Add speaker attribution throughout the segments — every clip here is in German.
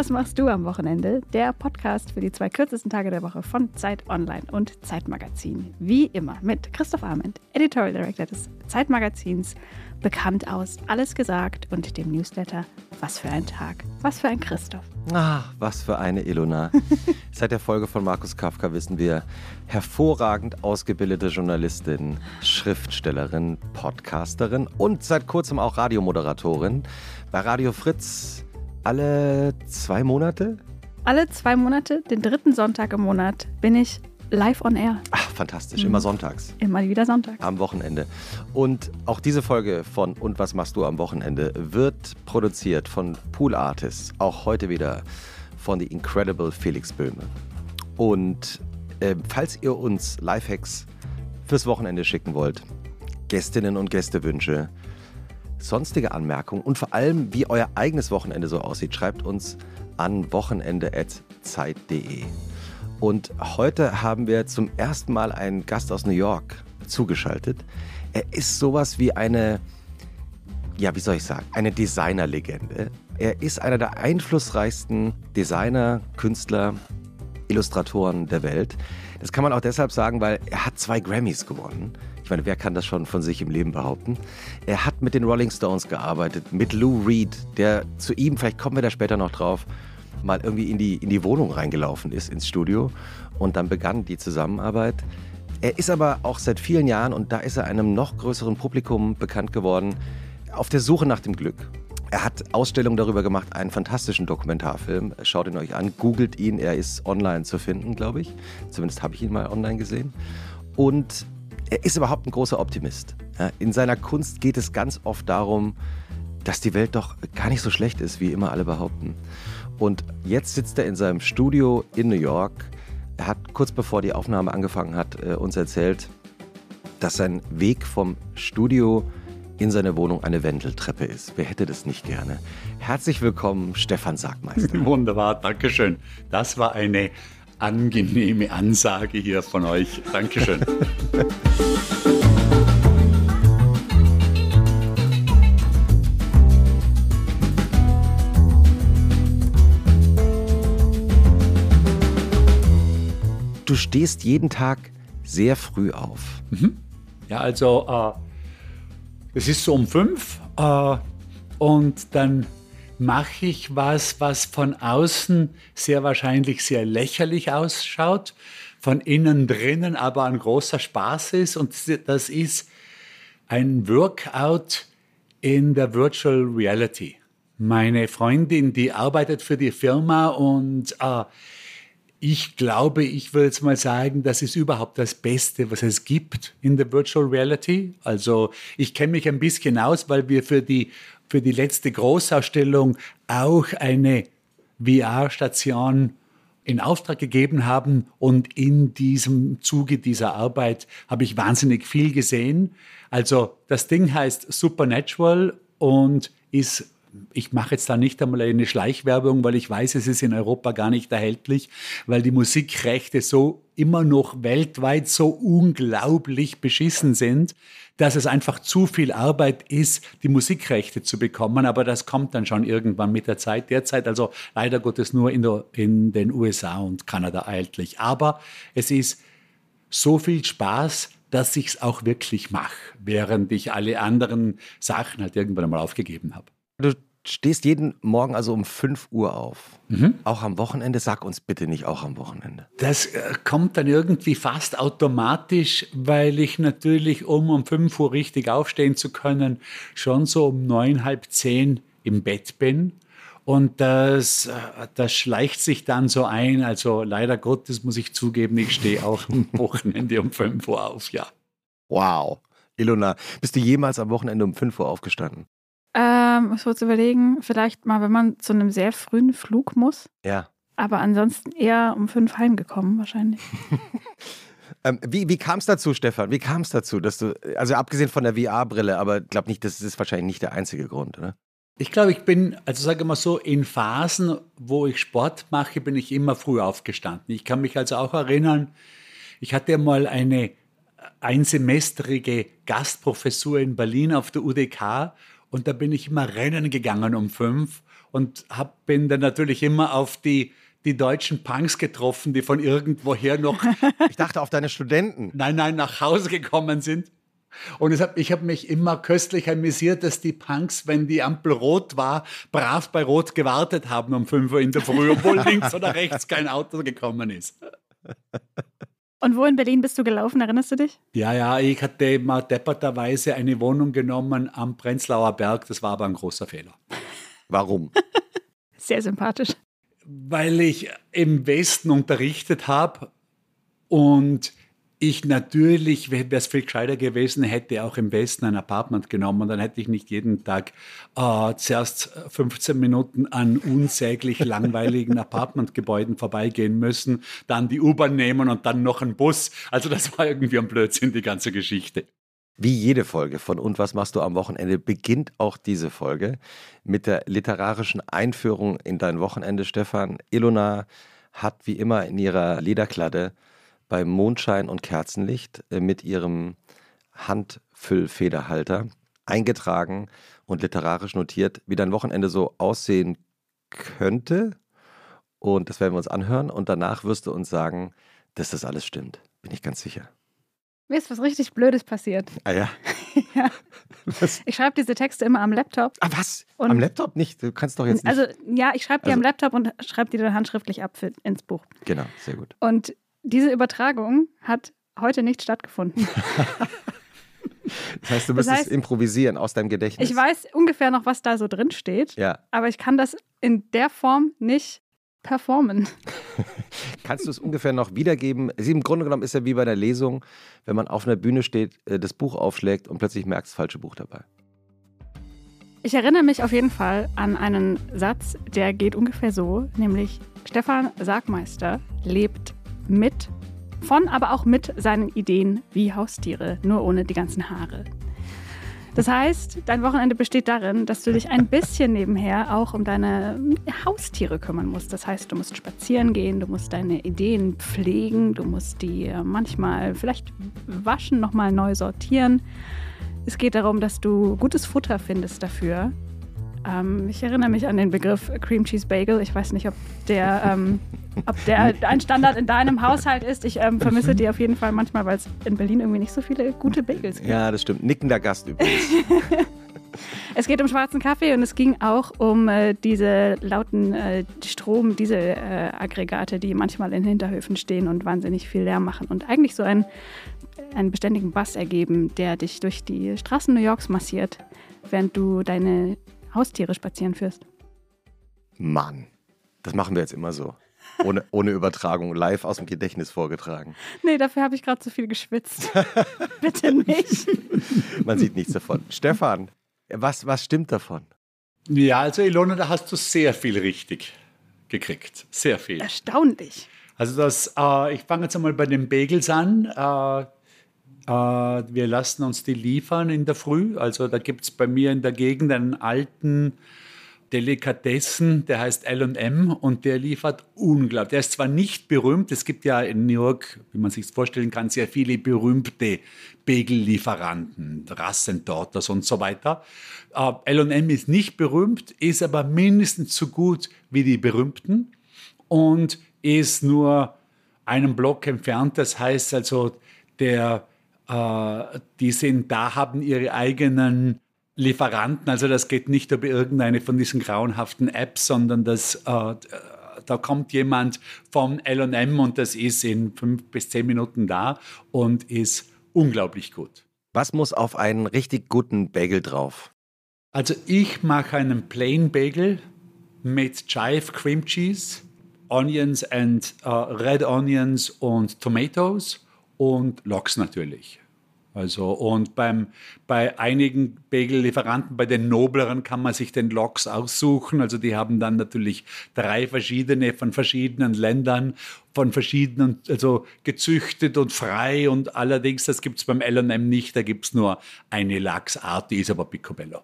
Speaker 1: was machst du am Wochenende? Der Podcast für die zwei kürzesten Tage der Woche von Zeit Online und Zeitmagazin. Wie immer mit Christoph Arment, Editorial Director des Zeitmagazins, bekannt aus Alles gesagt und dem Newsletter Was für ein Tag, was für ein Christoph.
Speaker 2: Ah, was für eine Ilona. Seit der Folge von Markus Kafka wissen wir, hervorragend ausgebildete Journalistin, Schriftstellerin, Podcasterin und seit kurzem auch Radiomoderatorin bei Radio Fritz alle zwei Monate?
Speaker 1: Alle zwei Monate, den dritten Sonntag im Monat, bin ich live on air.
Speaker 2: Ach, fantastisch. Immer mhm. sonntags.
Speaker 1: Immer wieder sonntags.
Speaker 2: Am Wochenende. Und auch diese Folge von Und was machst du am Wochenende wird produziert von Pool Artists. Auch heute wieder von The Incredible Felix Böhme. Und äh, falls ihr uns Lifehacks fürs Wochenende schicken wollt, Gästinnen und Gästewünsche, sonstige Anmerkungen und vor allem, wie euer eigenes Wochenende so aussieht, schreibt uns an wochenende.zeit.de. Und heute haben wir zum ersten Mal einen Gast aus New York zugeschaltet. Er ist sowas wie eine, ja, wie soll ich sagen, eine Designerlegende. Er ist einer der einflussreichsten Designer, Künstler, Illustratoren der Welt. Das kann man auch deshalb sagen, weil er hat zwei Grammys gewonnen. Ich meine, wer kann das schon von sich im Leben behaupten? Er hat mit den Rolling Stones gearbeitet, mit Lou Reed, der zu ihm, vielleicht kommen wir da später noch drauf, mal irgendwie in die, in die Wohnung reingelaufen ist, ins Studio. Und dann begann die Zusammenarbeit. Er ist aber auch seit vielen Jahren, und da ist er einem noch größeren Publikum bekannt geworden, auf der Suche nach dem Glück. Er hat Ausstellungen darüber gemacht, einen fantastischen Dokumentarfilm. Schaut ihn euch an, googelt ihn, er ist online zu finden, glaube ich. Zumindest habe ich ihn mal online gesehen. Und er ist überhaupt ein großer Optimist. In seiner Kunst geht es ganz oft darum, dass die Welt doch gar nicht so schlecht ist, wie immer alle behaupten. Und jetzt sitzt er in seinem Studio in New York. Er hat kurz bevor die Aufnahme angefangen hat, äh, uns erzählt, dass sein Weg vom Studio in seine Wohnung eine Wendeltreppe ist. Wer hätte das nicht gerne? Herzlich willkommen, Stefan Sargmeister.
Speaker 3: Wunderbar, Dankeschön. Das war eine angenehme Ansage hier von euch. Dankeschön.
Speaker 2: Du stehst jeden Tag sehr früh auf.
Speaker 3: Mhm. Ja, also äh, es ist so um fünf äh, und dann mache ich was, was von außen sehr wahrscheinlich sehr lächerlich ausschaut, von innen drinnen aber ein großer Spaß ist. Und das ist ein Workout in der Virtual Reality. Meine Freundin, die arbeitet für die Firma und äh, ich glaube, ich würde jetzt mal sagen, das ist überhaupt das Beste, was es gibt in der Virtual Reality. Also ich kenne mich ein bisschen aus, weil wir für die für die letzte Großausstellung auch eine VR-Station in Auftrag gegeben haben. Und in diesem Zuge dieser Arbeit habe ich wahnsinnig viel gesehen. Also das Ding heißt Supernatural und ist ich mache jetzt da nicht einmal eine Schleichwerbung, weil ich weiß, es ist in Europa gar nicht erhältlich, weil die Musikrechte so immer noch weltweit so unglaublich beschissen sind, dass es einfach zu viel Arbeit ist, die Musikrechte zu bekommen. Aber das kommt dann schon irgendwann mit der Zeit. Derzeit also leider Gottes nur in, der, in den USA und Kanada erhältlich. Aber es ist so viel Spaß, dass ich es auch wirklich mache, während ich alle anderen Sachen halt irgendwann einmal aufgegeben habe.
Speaker 2: Du stehst jeden Morgen also um 5 Uhr auf. Mhm. Auch am Wochenende? Sag uns bitte nicht auch am Wochenende.
Speaker 3: Das äh, kommt dann irgendwie fast automatisch, weil ich natürlich, um um 5 Uhr richtig aufstehen zu können, schon so um neun, halb zehn im Bett bin. Und das, äh, das schleicht sich dann so ein. Also leider Gottes muss ich zugeben, ich stehe auch am Wochenende um 5 Uhr auf, ja.
Speaker 2: Wow. Ilona, bist du jemals am Wochenende um 5 Uhr aufgestanden?
Speaker 1: Ähm, ich wollte überlegen, vielleicht mal, wenn man zu einem sehr frühen Flug muss.
Speaker 2: Ja.
Speaker 1: Aber ansonsten eher um fünf heimgekommen, wahrscheinlich.
Speaker 2: ähm, wie wie kam es dazu, Stefan? Wie kam es dazu, dass du, also abgesehen von der VR-Brille, aber ich glaube nicht, das ist wahrscheinlich nicht der einzige Grund, oder?
Speaker 3: Ich glaube, ich bin, also sage mal so, in Phasen, wo ich Sport mache, bin ich immer früh aufgestanden. Ich kann mich also auch erinnern, ich hatte mal eine einsemestrige Gastprofessur in Berlin auf der UDK und da bin ich immer rennen gegangen um fünf und hab, bin dann natürlich immer auf die, die deutschen Punks getroffen, die von irgendwoher noch.
Speaker 2: ich dachte auf deine Studenten.
Speaker 3: Nein, nein, nach Hause gekommen sind. Und hab, ich habe mich immer köstlich amüsiert, dass die Punks, wenn die Ampel rot war, brav bei Rot gewartet haben um 5 Uhr in der Früh, obwohl links oder rechts kein Auto gekommen ist.
Speaker 1: Und wo in Berlin bist du gelaufen, erinnerst du dich?
Speaker 3: Ja, ja, ich hatte mal depperterweise eine Wohnung genommen am Prenzlauer Berg, das war aber ein großer Fehler.
Speaker 2: Warum?
Speaker 1: Sehr sympathisch.
Speaker 3: Weil ich im Westen unterrichtet habe und ich natürlich, wäre es viel gescheiter gewesen, hätte auch im Westen ein Apartment genommen. Dann hätte ich nicht jeden Tag äh, zuerst 15 Minuten an unsäglich langweiligen Apartmentgebäuden vorbeigehen müssen, dann die U-Bahn nehmen und dann noch einen Bus. Also das war irgendwie ein Blödsinn, die ganze Geschichte.
Speaker 2: Wie jede Folge von Und was machst du am Wochenende beginnt auch diese Folge mit der literarischen Einführung in dein Wochenende, Stefan. Ilona hat wie immer in ihrer Lederkladde bei Mondschein und Kerzenlicht äh, mit ihrem Handfüllfederhalter eingetragen und literarisch notiert, wie dein Wochenende so aussehen könnte. Und das werden wir uns anhören. Und danach wirst du uns sagen, dass das alles stimmt. Bin ich ganz sicher.
Speaker 1: Mir ist was richtig Blödes passiert.
Speaker 2: Ah ja?
Speaker 1: ja. Ich schreibe diese Texte immer am Laptop.
Speaker 2: Ah, was? Und am Laptop nicht? Du kannst doch jetzt nicht.
Speaker 1: Also, ja, ich schreibe die also, am Laptop und schreibe die dann handschriftlich ab für, ins Buch.
Speaker 2: Genau, sehr gut.
Speaker 1: Und diese Übertragung hat heute nicht stattgefunden.
Speaker 2: Das heißt, du müsstest das heißt, improvisieren aus deinem Gedächtnis.
Speaker 1: Ich weiß ungefähr noch, was da so drin steht,
Speaker 2: ja.
Speaker 1: aber ich kann das in der Form nicht performen.
Speaker 2: Kannst du es ungefähr noch wiedergeben? Im Grunde genommen ist ja wie bei der Lesung, wenn man auf einer Bühne steht, äh, das Buch aufschlägt und plötzlich merkt, das falsche Buch dabei.
Speaker 1: Ich erinnere mich auf jeden Fall an einen Satz, der geht ungefähr so, nämlich Stefan Sargmeister lebt mit, von, aber auch mit seinen Ideen wie Haustiere, nur ohne die ganzen Haare. Das heißt, dein Wochenende besteht darin, dass du dich ein bisschen nebenher auch um deine Haustiere kümmern musst. Das heißt, du musst spazieren gehen, du musst deine Ideen pflegen, du musst die äh, manchmal vielleicht waschen, nochmal neu sortieren. Es geht darum, dass du gutes Futter findest dafür, ähm, ich erinnere mich an den Begriff Cream Cheese Bagel. Ich weiß nicht, ob der, ähm, ob der ein Standard in deinem Haushalt ist. Ich ähm, vermisse die auf jeden Fall manchmal, weil es in Berlin irgendwie nicht so viele gute Bagels gibt.
Speaker 2: Ja, das stimmt. Nickender Gast übrigens.
Speaker 1: Es geht um schwarzen Kaffee und es ging auch um äh, diese lauten äh, Strom-Diesel-Aggregate, die manchmal in Hinterhöfen stehen und wahnsinnig viel Lärm machen und eigentlich so einen, einen beständigen Bass ergeben, der dich durch die Straßen New Yorks massiert, während du deine Haustiere spazieren führst.
Speaker 2: Mann, das machen wir jetzt immer so. Ohne, ohne Übertragung, live aus dem Gedächtnis vorgetragen.
Speaker 1: Nee, dafür habe ich gerade zu viel geschwitzt. Bitte nicht.
Speaker 2: Man sieht nichts davon. Stefan, was, was stimmt davon?
Speaker 3: Ja, also Ilona, da hast du sehr viel richtig gekriegt. Sehr viel.
Speaker 1: Erstaunlich.
Speaker 3: Also das, äh, ich fange jetzt einmal bei den Bagels an. Äh, wir lassen uns die liefern in der Früh. Also da gibt es bei mir in der Gegend einen alten Delikatessen, der heißt LM und der liefert unglaublich. Der ist zwar nicht berühmt, es gibt ja in New York, wie man sich vorstellen kann, sehr viele berühmte Bagellieferanten, Rassendorters und so weiter. Äh, LM ist nicht berühmt, ist aber mindestens so gut wie die berühmten und ist nur einen Block entfernt. Das heißt also, der äh, die sind da, haben ihre eigenen Lieferanten. Also das geht nicht über irgendeine von diesen grauenhaften Apps, sondern das, äh, da kommt jemand von LM und das ist in fünf bis zehn Minuten da und ist unglaublich gut.
Speaker 2: Was muss auf einen richtig guten Bagel drauf?
Speaker 3: Also ich mache einen Plain Bagel mit Chive Cream Cheese, Onions and uh, Red Onions und Tomatoes und Loks natürlich. Also und beim, bei einigen Bagel-Lieferanten, bei den nobleren kann man sich den Loks aussuchen. Also die haben dann natürlich drei verschiedene von verschiedenen Ländern, von verschiedenen, also gezüchtet und frei und allerdings, das gibt es beim L&M nicht, da gibt es nur eine Lachsart, die ist aber Picobello.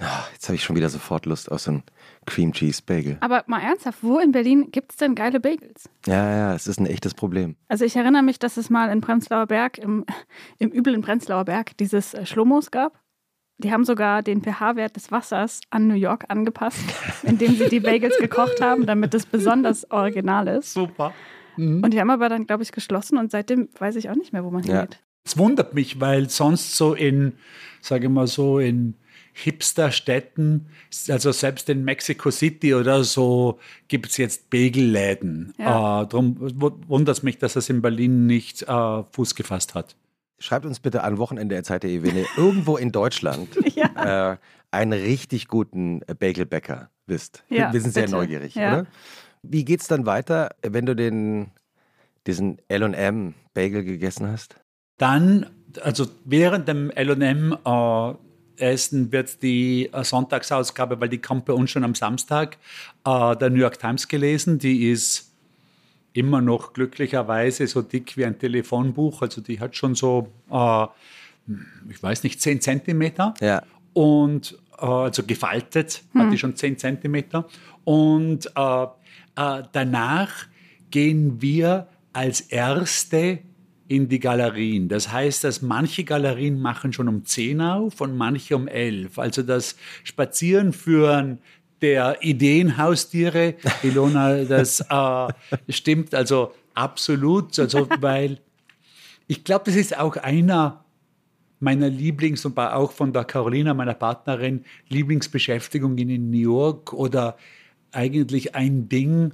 Speaker 2: Ach, jetzt habe ich schon wieder sofort Lust auf so einen Cream Cheese Bagel.
Speaker 1: Aber mal ernsthaft, wo in Berlin gibt es denn geile Bagels?
Speaker 2: Ja, ja, es ist ein echtes Problem.
Speaker 1: Also ich erinnere mich, dass es mal in Prenzlauer Berg, im, im üblen Prenzlauer Berg, dieses äh, Schlommos gab. Die haben sogar den pH-Wert des Wassers an New York angepasst, indem sie die Bagels gekocht haben, damit es besonders original ist.
Speaker 3: Super.
Speaker 1: Und die haben aber dann, glaube ich, geschlossen und seitdem weiß ich auch nicht mehr, wo man
Speaker 2: Ja.
Speaker 1: hingeht.
Speaker 3: Es wundert mich, weil sonst so in, sage ich mal so, in Hipsterstädten, also selbst in Mexico City oder so, gibt es jetzt Bagelläden.
Speaker 1: Ja.
Speaker 3: Äh, darum wundert es mich, dass das in Berlin nicht äh, Fuß gefasst hat.
Speaker 2: Schreibt uns bitte an wochenende.zeit.de, wenn ihr irgendwo in Deutschland
Speaker 1: Ja.
Speaker 2: äh, einen richtig guten Bagelbäcker wisst.
Speaker 1: Ja,
Speaker 2: Wir sind sehr
Speaker 1: bitte.
Speaker 2: neugierig,
Speaker 1: Ja.
Speaker 2: oder? Wie geht's dann weiter, wenn du den, diesen L&M Bagel gegessen hast?
Speaker 3: Dann, also während dem LM äh, Essen wird die äh, Sonntagsausgabe, weil die kommt bei uns schon am Samstag, äh, der New York Times gelesen. Die ist immer noch glücklicherweise so dick wie ein Telefonbuch. Also die hat schon so, äh, ich weiß nicht, 10 Zentimeter
Speaker 2: Ja.
Speaker 3: und also gefaltet hat die schon 10 Zentimeter. Und danach gehen wir als Erste in die Galerien. Das heißt, dass manche Galerien machen schon um 10 auf und manche um 11. Also das Spazierenführen der Ideenhaustiere, Ilona, das äh, stimmt also absolut. Also, weil ich glaube, das ist auch einer meiner Lieblings- und auch von der Carolina, meiner Partnerin, Lieblingsbeschäftigungen in New York oder eigentlich ein Ding,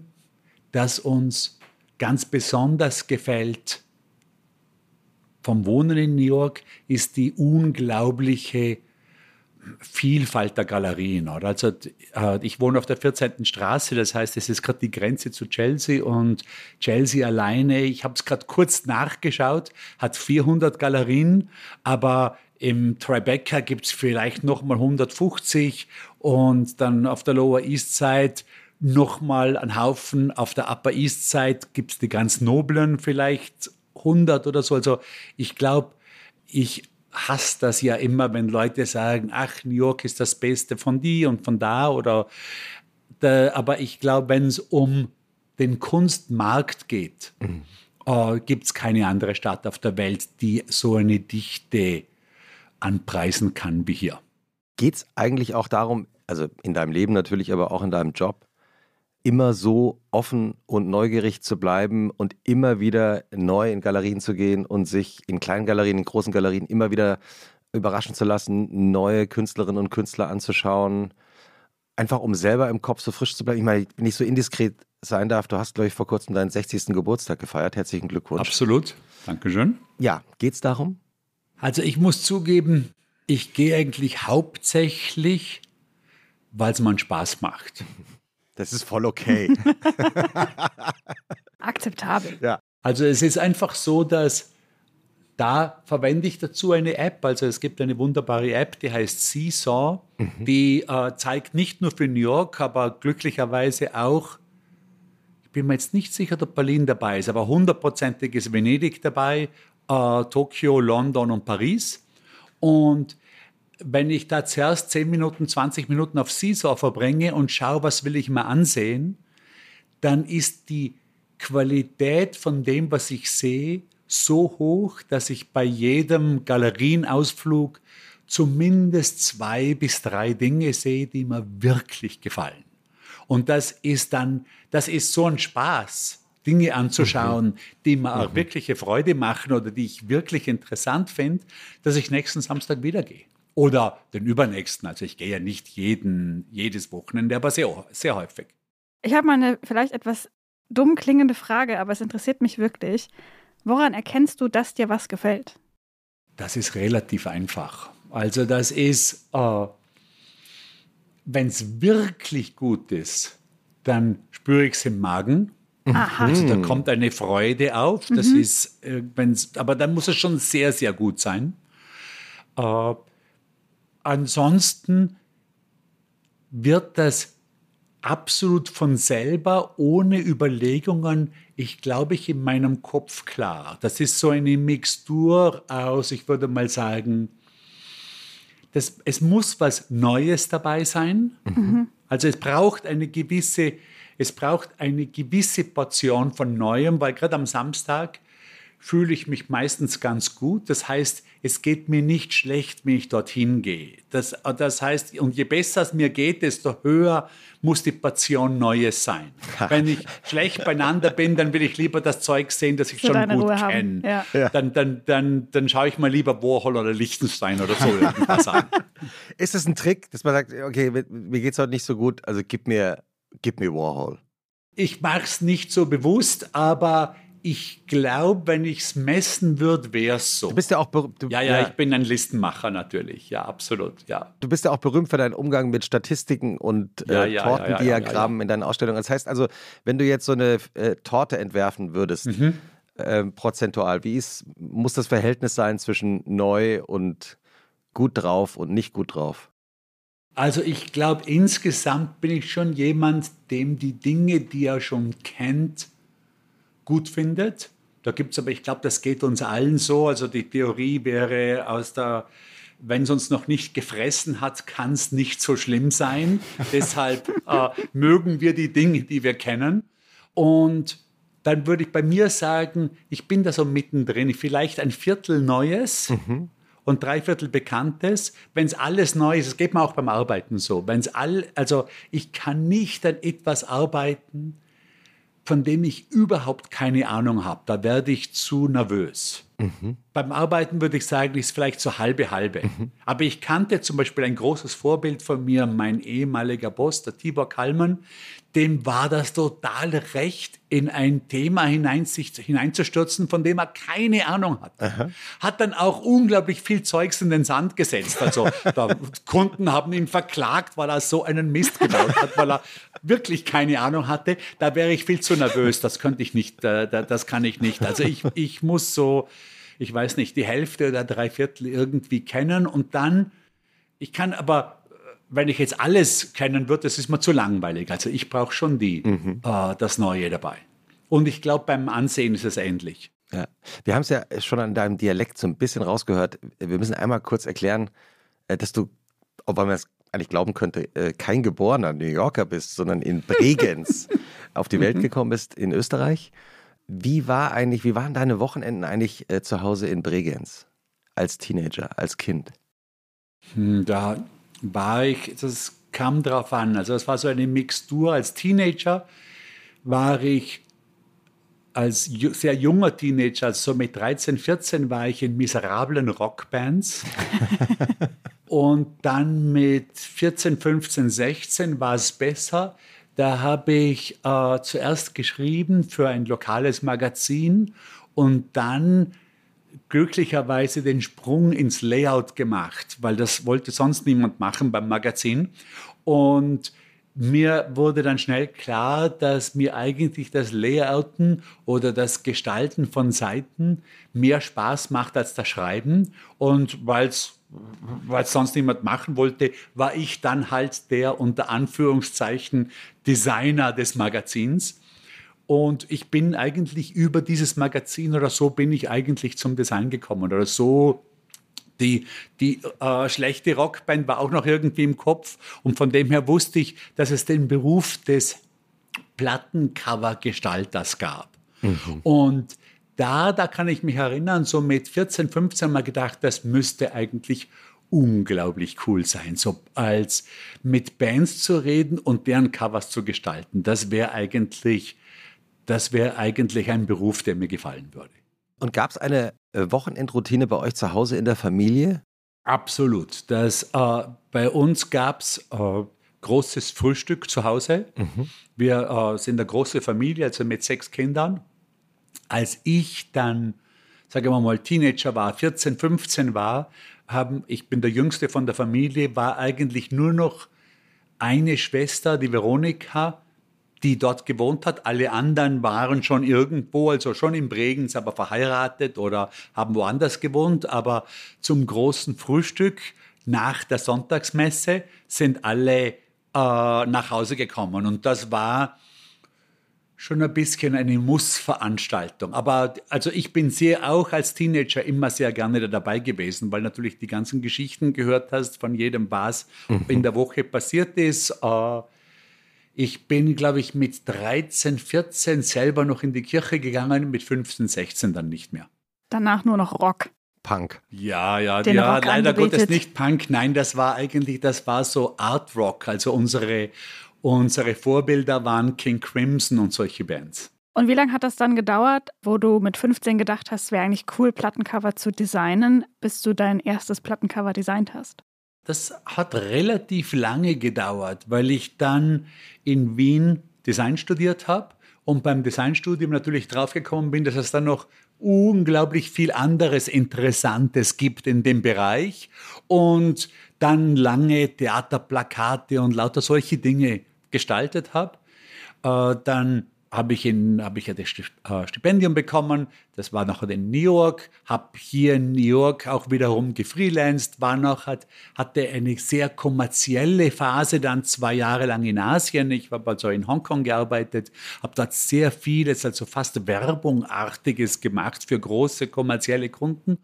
Speaker 3: das uns ganz besonders gefällt vom Wohnen in New York, ist die unglaubliche Vielfalt der Galerien. Oder? Also, äh, ich wohne auf der 14. Straße, das heißt, es ist gerade die Grenze zu Chelsea und Chelsea alleine, ich habe es gerade kurz nachgeschaut, hat 400 Galerien, aber im Tribeca gibt es vielleicht nochmal 150 und dann auf der Lower East Side nochmal einen Haufen, auf der Upper East Side gibt es die ganz noblen vielleicht 100 oder so. Also ich glaube, ich hasse das ja immer, wenn Leute sagen, ach, New York ist das Beste von die und von da oder da, aber ich glaube, wenn es um den Kunstmarkt geht, äh, gibt es keine andere Stadt auf der Welt, die so eine Dichte anpreisen kann wie hier.
Speaker 2: Geht's eigentlich auch darum, also in deinem Leben natürlich, aber auch in deinem Job, immer so offen und neugierig zu bleiben und immer wieder neu in Galerien zu gehen und sich in kleinen Galerien, in großen Galerien immer wieder überraschen zu lassen, neue Künstlerinnen und Künstler anzuschauen, einfach um selber im Kopf so frisch zu bleiben. Ich meine, wenn ich so indiskret sein darf, du hast, glaube ich, vor kurzem deinen 60. Geburtstag gefeiert. Herzlichen Glückwunsch.
Speaker 3: Absolut. Dankeschön.
Speaker 2: Ja, geht's darum?
Speaker 3: Also ich muss zugeben, ich gehe eigentlich hauptsächlich, weil es mir Spaß macht.
Speaker 2: Das ist voll okay.
Speaker 1: Akzeptabel.
Speaker 3: Also es ist einfach so, dass da verwende ich dazu eine App. Also es gibt eine wunderbare App, die heißt Seesaw. Die äh, zeigt nicht nur für New York, aber glücklicherweise auch, ich bin mir jetzt nicht sicher, ob Berlin dabei ist, aber hundertprozentig ist Venedig dabei, äh, Tokio, London und Paris. Und wenn ich da zuerst 10 Minuten, 20 Minuten auf Seesaw verbringe und schaue, was will ich mir ansehen, dann ist die Qualität von dem, was ich sehe, so hoch, dass ich bei jedem Galerienausflug zumindest zwei bis drei Dinge sehe, die mir wirklich gefallen. Und das ist dann, das ist so ein Spaß, Dinge anzuschauen, die mir auch wirkliche Freude machen oder die ich wirklich interessant finde, dass ich nächsten Samstag wieder gehe. Oder den übernächsten. Also ich gehe ja nicht jeden, jedes Wochenende, aber sehr, sehr häufig.
Speaker 1: Ich habe mal eine vielleicht etwas dumm klingende Frage, aber es interessiert mich wirklich. Woran erkennst du, dass dir was gefällt?
Speaker 3: Das ist relativ einfach. Also das ist, äh, wenn es wirklich gut ist, dann spüre ich es im Magen.
Speaker 1: Aha.
Speaker 3: Also da kommt eine Freude auf. Das ist, äh, wenn's, aber dann muss es schon sehr, sehr gut sein. Äh, ansonsten wird das absolut von selber, ohne Überlegungen, ich glaube ich, in meinem Kopf klar. Das ist so eine Mixtur aus, ich würde mal sagen, das, es muss was Neues dabei sein. Also es braucht eine gewisse, es braucht eine gewisse Portion von Neuem, weil gerade am Samstag fühle ich mich meistens ganz gut. Das heißt, es geht mir nicht schlecht, wenn ich dorthin gehe. Das, das heißt, und je besser es mir geht, desto höher muss die Passion Neues sein. wenn ich schlecht beieinander bin, dann will ich lieber das Zeug sehen, das ich Für schon gut kenne. Ja. Ja. Dann, dann, dann, dann schaue ich mal lieber Warhol oder Liechtenstein oder so irgendwas an.
Speaker 2: Ist es ein Trick, dass man sagt, okay, mir geht es heute nicht so gut, also gib mir, gib mir Warhol?
Speaker 3: Ich mache es nicht so bewusst, aber ich glaube, wenn ich es messen würde, wäre es so.
Speaker 2: Du bist ja auch du,
Speaker 3: ja, ja, ja, ich bin ein Listenmacher natürlich, ja, absolut, ja.
Speaker 2: Du bist ja auch berühmt für deinen Umgang mit Statistiken und äh, ja, Tortendiagrammen in deinen Ausstellungen. Das heißt also, wenn du jetzt so eine äh, Torte entwerfen würdest, mhm. äh, prozentual, wie ist, muss das Verhältnis sein zwischen neu und gut drauf und nicht gut drauf?
Speaker 3: Also ich glaube, insgesamt bin ich schon jemand, dem die Dinge, die er schon kennt, gut findet. Da gibt es aber, ich glaube, das geht uns allen so. Also die Theorie wäre aus der, wenn es uns noch nicht gefressen hat, kann es nicht so schlimm sein. Deshalb äh, mögen wir die Dinge, die wir kennen. Und dann würde ich bei mir sagen, ich bin da so mittendrin, vielleicht ein Viertel Neues. Mhm und drei Viertel Bekanntes. Wenn es alles neu ist, das geht mir auch beim Arbeiten so. Wenn es all, also ich kann nicht an etwas arbeiten, von dem ich überhaupt keine Ahnung habe. Da werde ich zu nervös. Mhm. Beim Arbeiten würde ich sagen, ist vielleicht so halbe halbe. Mhm. Aber ich kannte zum Beispiel ein großes Vorbild von mir, mein ehemaliger Boss, der Tibor Kallmann, dem war das total recht, in ein Thema hinein, sich hineinzustürzen, von dem er keine Ahnung hat. Aha. Hat dann auch unglaublich viel Zeugs in den Sand gesetzt. Also Kunden haben ihn verklagt, weil er so einen Mist gebaut hat, weil er wirklich keine Ahnung hatte. Da wäre ich viel zu nervös. Das könnte ich nicht, äh, das kann ich nicht. Also ich, ich muss so, ich weiß nicht, die Hälfte oder drei Viertel irgendwie kennen und dann, ich kann aber wenn ich jetzt alles kennen würde, das ist mir zu langweilig. Also ich brauche schon die, mhm. äh, das Neue dabei. Und ich glaube, beim Ansehen ist es ähnlich.
Speaker 2: Ja. Wir haben es ja schon an deinem Dialekt so ein bisschen rausgehört. Wir müssen einmal kurz erklären, äh, dass du, obwohl man es eigentlich glauben könnte, äh, kein geborener New Yorker bist, sondern in Bregenz auf die Welt mhm. gekommen bist in Österreich. Wie war eigentlich, wie waren deine Wochenenden eigentlich äh, zu Hause in Bregenz als Teenager, als Kind?
Speaker 3: Hm, da war ich, das kam drauf an. Also es war so eine Mixtur. Als Teenager war ich als sehr junger Teenager, also so mit 13, 14, war ich in miserablen Rockbands. Und dann mit 14, 15, 16 war es besser. Da habe ich äh, zuerst geschrieben für ein lokales Magazin und dann glücklicherweise den Sprung ins Layout gemacht, weil das wollte sonst niemand machen beim Magazin. Und mir wurde dann schnell klar, dass mir eigentlich das Layouten oder das Gestalten von Seiten mehr Spaß macht als das Schreiben. Und weil es sonst niemand machen wollte, war ich dann halt der unter Anführungszeichen Designer des Magazins. Und ich bin eigentlich über dieses Magazin oder so bin ich eigentlich zum Design gekommen oder so. Die, die äh, schlechte Rockband war auch noch irgendwie im Kopf und von dem her wusste ich, dass es den Beruf des Plattencover-Gestalters gab. Mhm. Und da, da kann ich mich erinnern, so mit 14, 15 mal gedacht, das müsste eigentlich unglaublich cool sein, so als mit Bands zu reden und deren Covers zu gestalten. Das wäre eigentlich das wäre eigentlich ein Beruf, der mir gefallen würde.
Speaker 2: Und gab es eine äh, Wochenendroutine bei euch zu Hause in der Familie?
Speaker 3: Absolut. Das, äh, bei uns gab es äh, großes Frühstück zu Hause. Mhm. Wir äh, sind eine große Familie, also mit sechs Kindern. Als ich dann, sagen wir mal, Teenager war, 14, 15 war, haben, ich bin der Jüngste von der Familie, war eigentlich nur noch eine Schwester, die Veronika, die dort gewohnt hat. Alle anderen waren schon irgendwo, also schon in Bregenz, aber verheiratet oder haben woanders gewohnt. Aber zum großen Frühstück nach der Sonntagsmesse sind alle äh, nach Hause gekommen. Und das war schon ein bisschen eine Mussveranstaltung. Aber also ich bin sehr auch als Teenager immer sehr gerne dabei gewesen, weil natürlich die ganzen Geschichten gehört hast von jedem, was mhm. in der Woche passiert ist. Äh, ich bin, glaube ich, mit 13, 14 selber noch in die Kirche gegangen, mit 15, 16 dann nicht mehr.
Speaker 1: danach nur noch Rock.
Speaker 2: Punk.
Speaker 3: Ja, ja,
Speaker 1: Den
Speaker 3: ja,
Speaker 1: Rock
Speaker 3: leider
Speaker 1: angebetet.
Speaker 3: Gottes nicht Punk. Nein, das war eigentlich, das war so Art Rock. Also unsere, unsere Vorbilder waren King Crimson und solche Bands.
Speaker 1: Und wie lange hat das dann gedauert, wo du mit 15 gedacht hast, wäre eigentlich cool, Plattencover zu designen, bis du dein erstes Plattencover designt hast?
Speaker 3: Das hat relativ lange gedauert, weil ich dann in Wien Design studiert habe und beim Designstudium natürlich draufgekommen bin, dass es dann noch unglaublich viel anderes Interessantes gibt in dem Bereich und dann lange Theaterplakate und lauter solche Dinge gestaltet habe. Äh, dann habe ich, in, habe ich ja das äh, Stipendium bekommen. Das war nachher in New York. Habe hier in New York auch wiederum gefreelanced, war noch, hat, hatte eine sehr kommerzielle Phase, dann zwei Jahre lang in Asien. Ich habe also in Hongkong gearbeitet, habe dort sehr vieles, also fast Werbungartiges gemacht für große kommerzielle Kunden.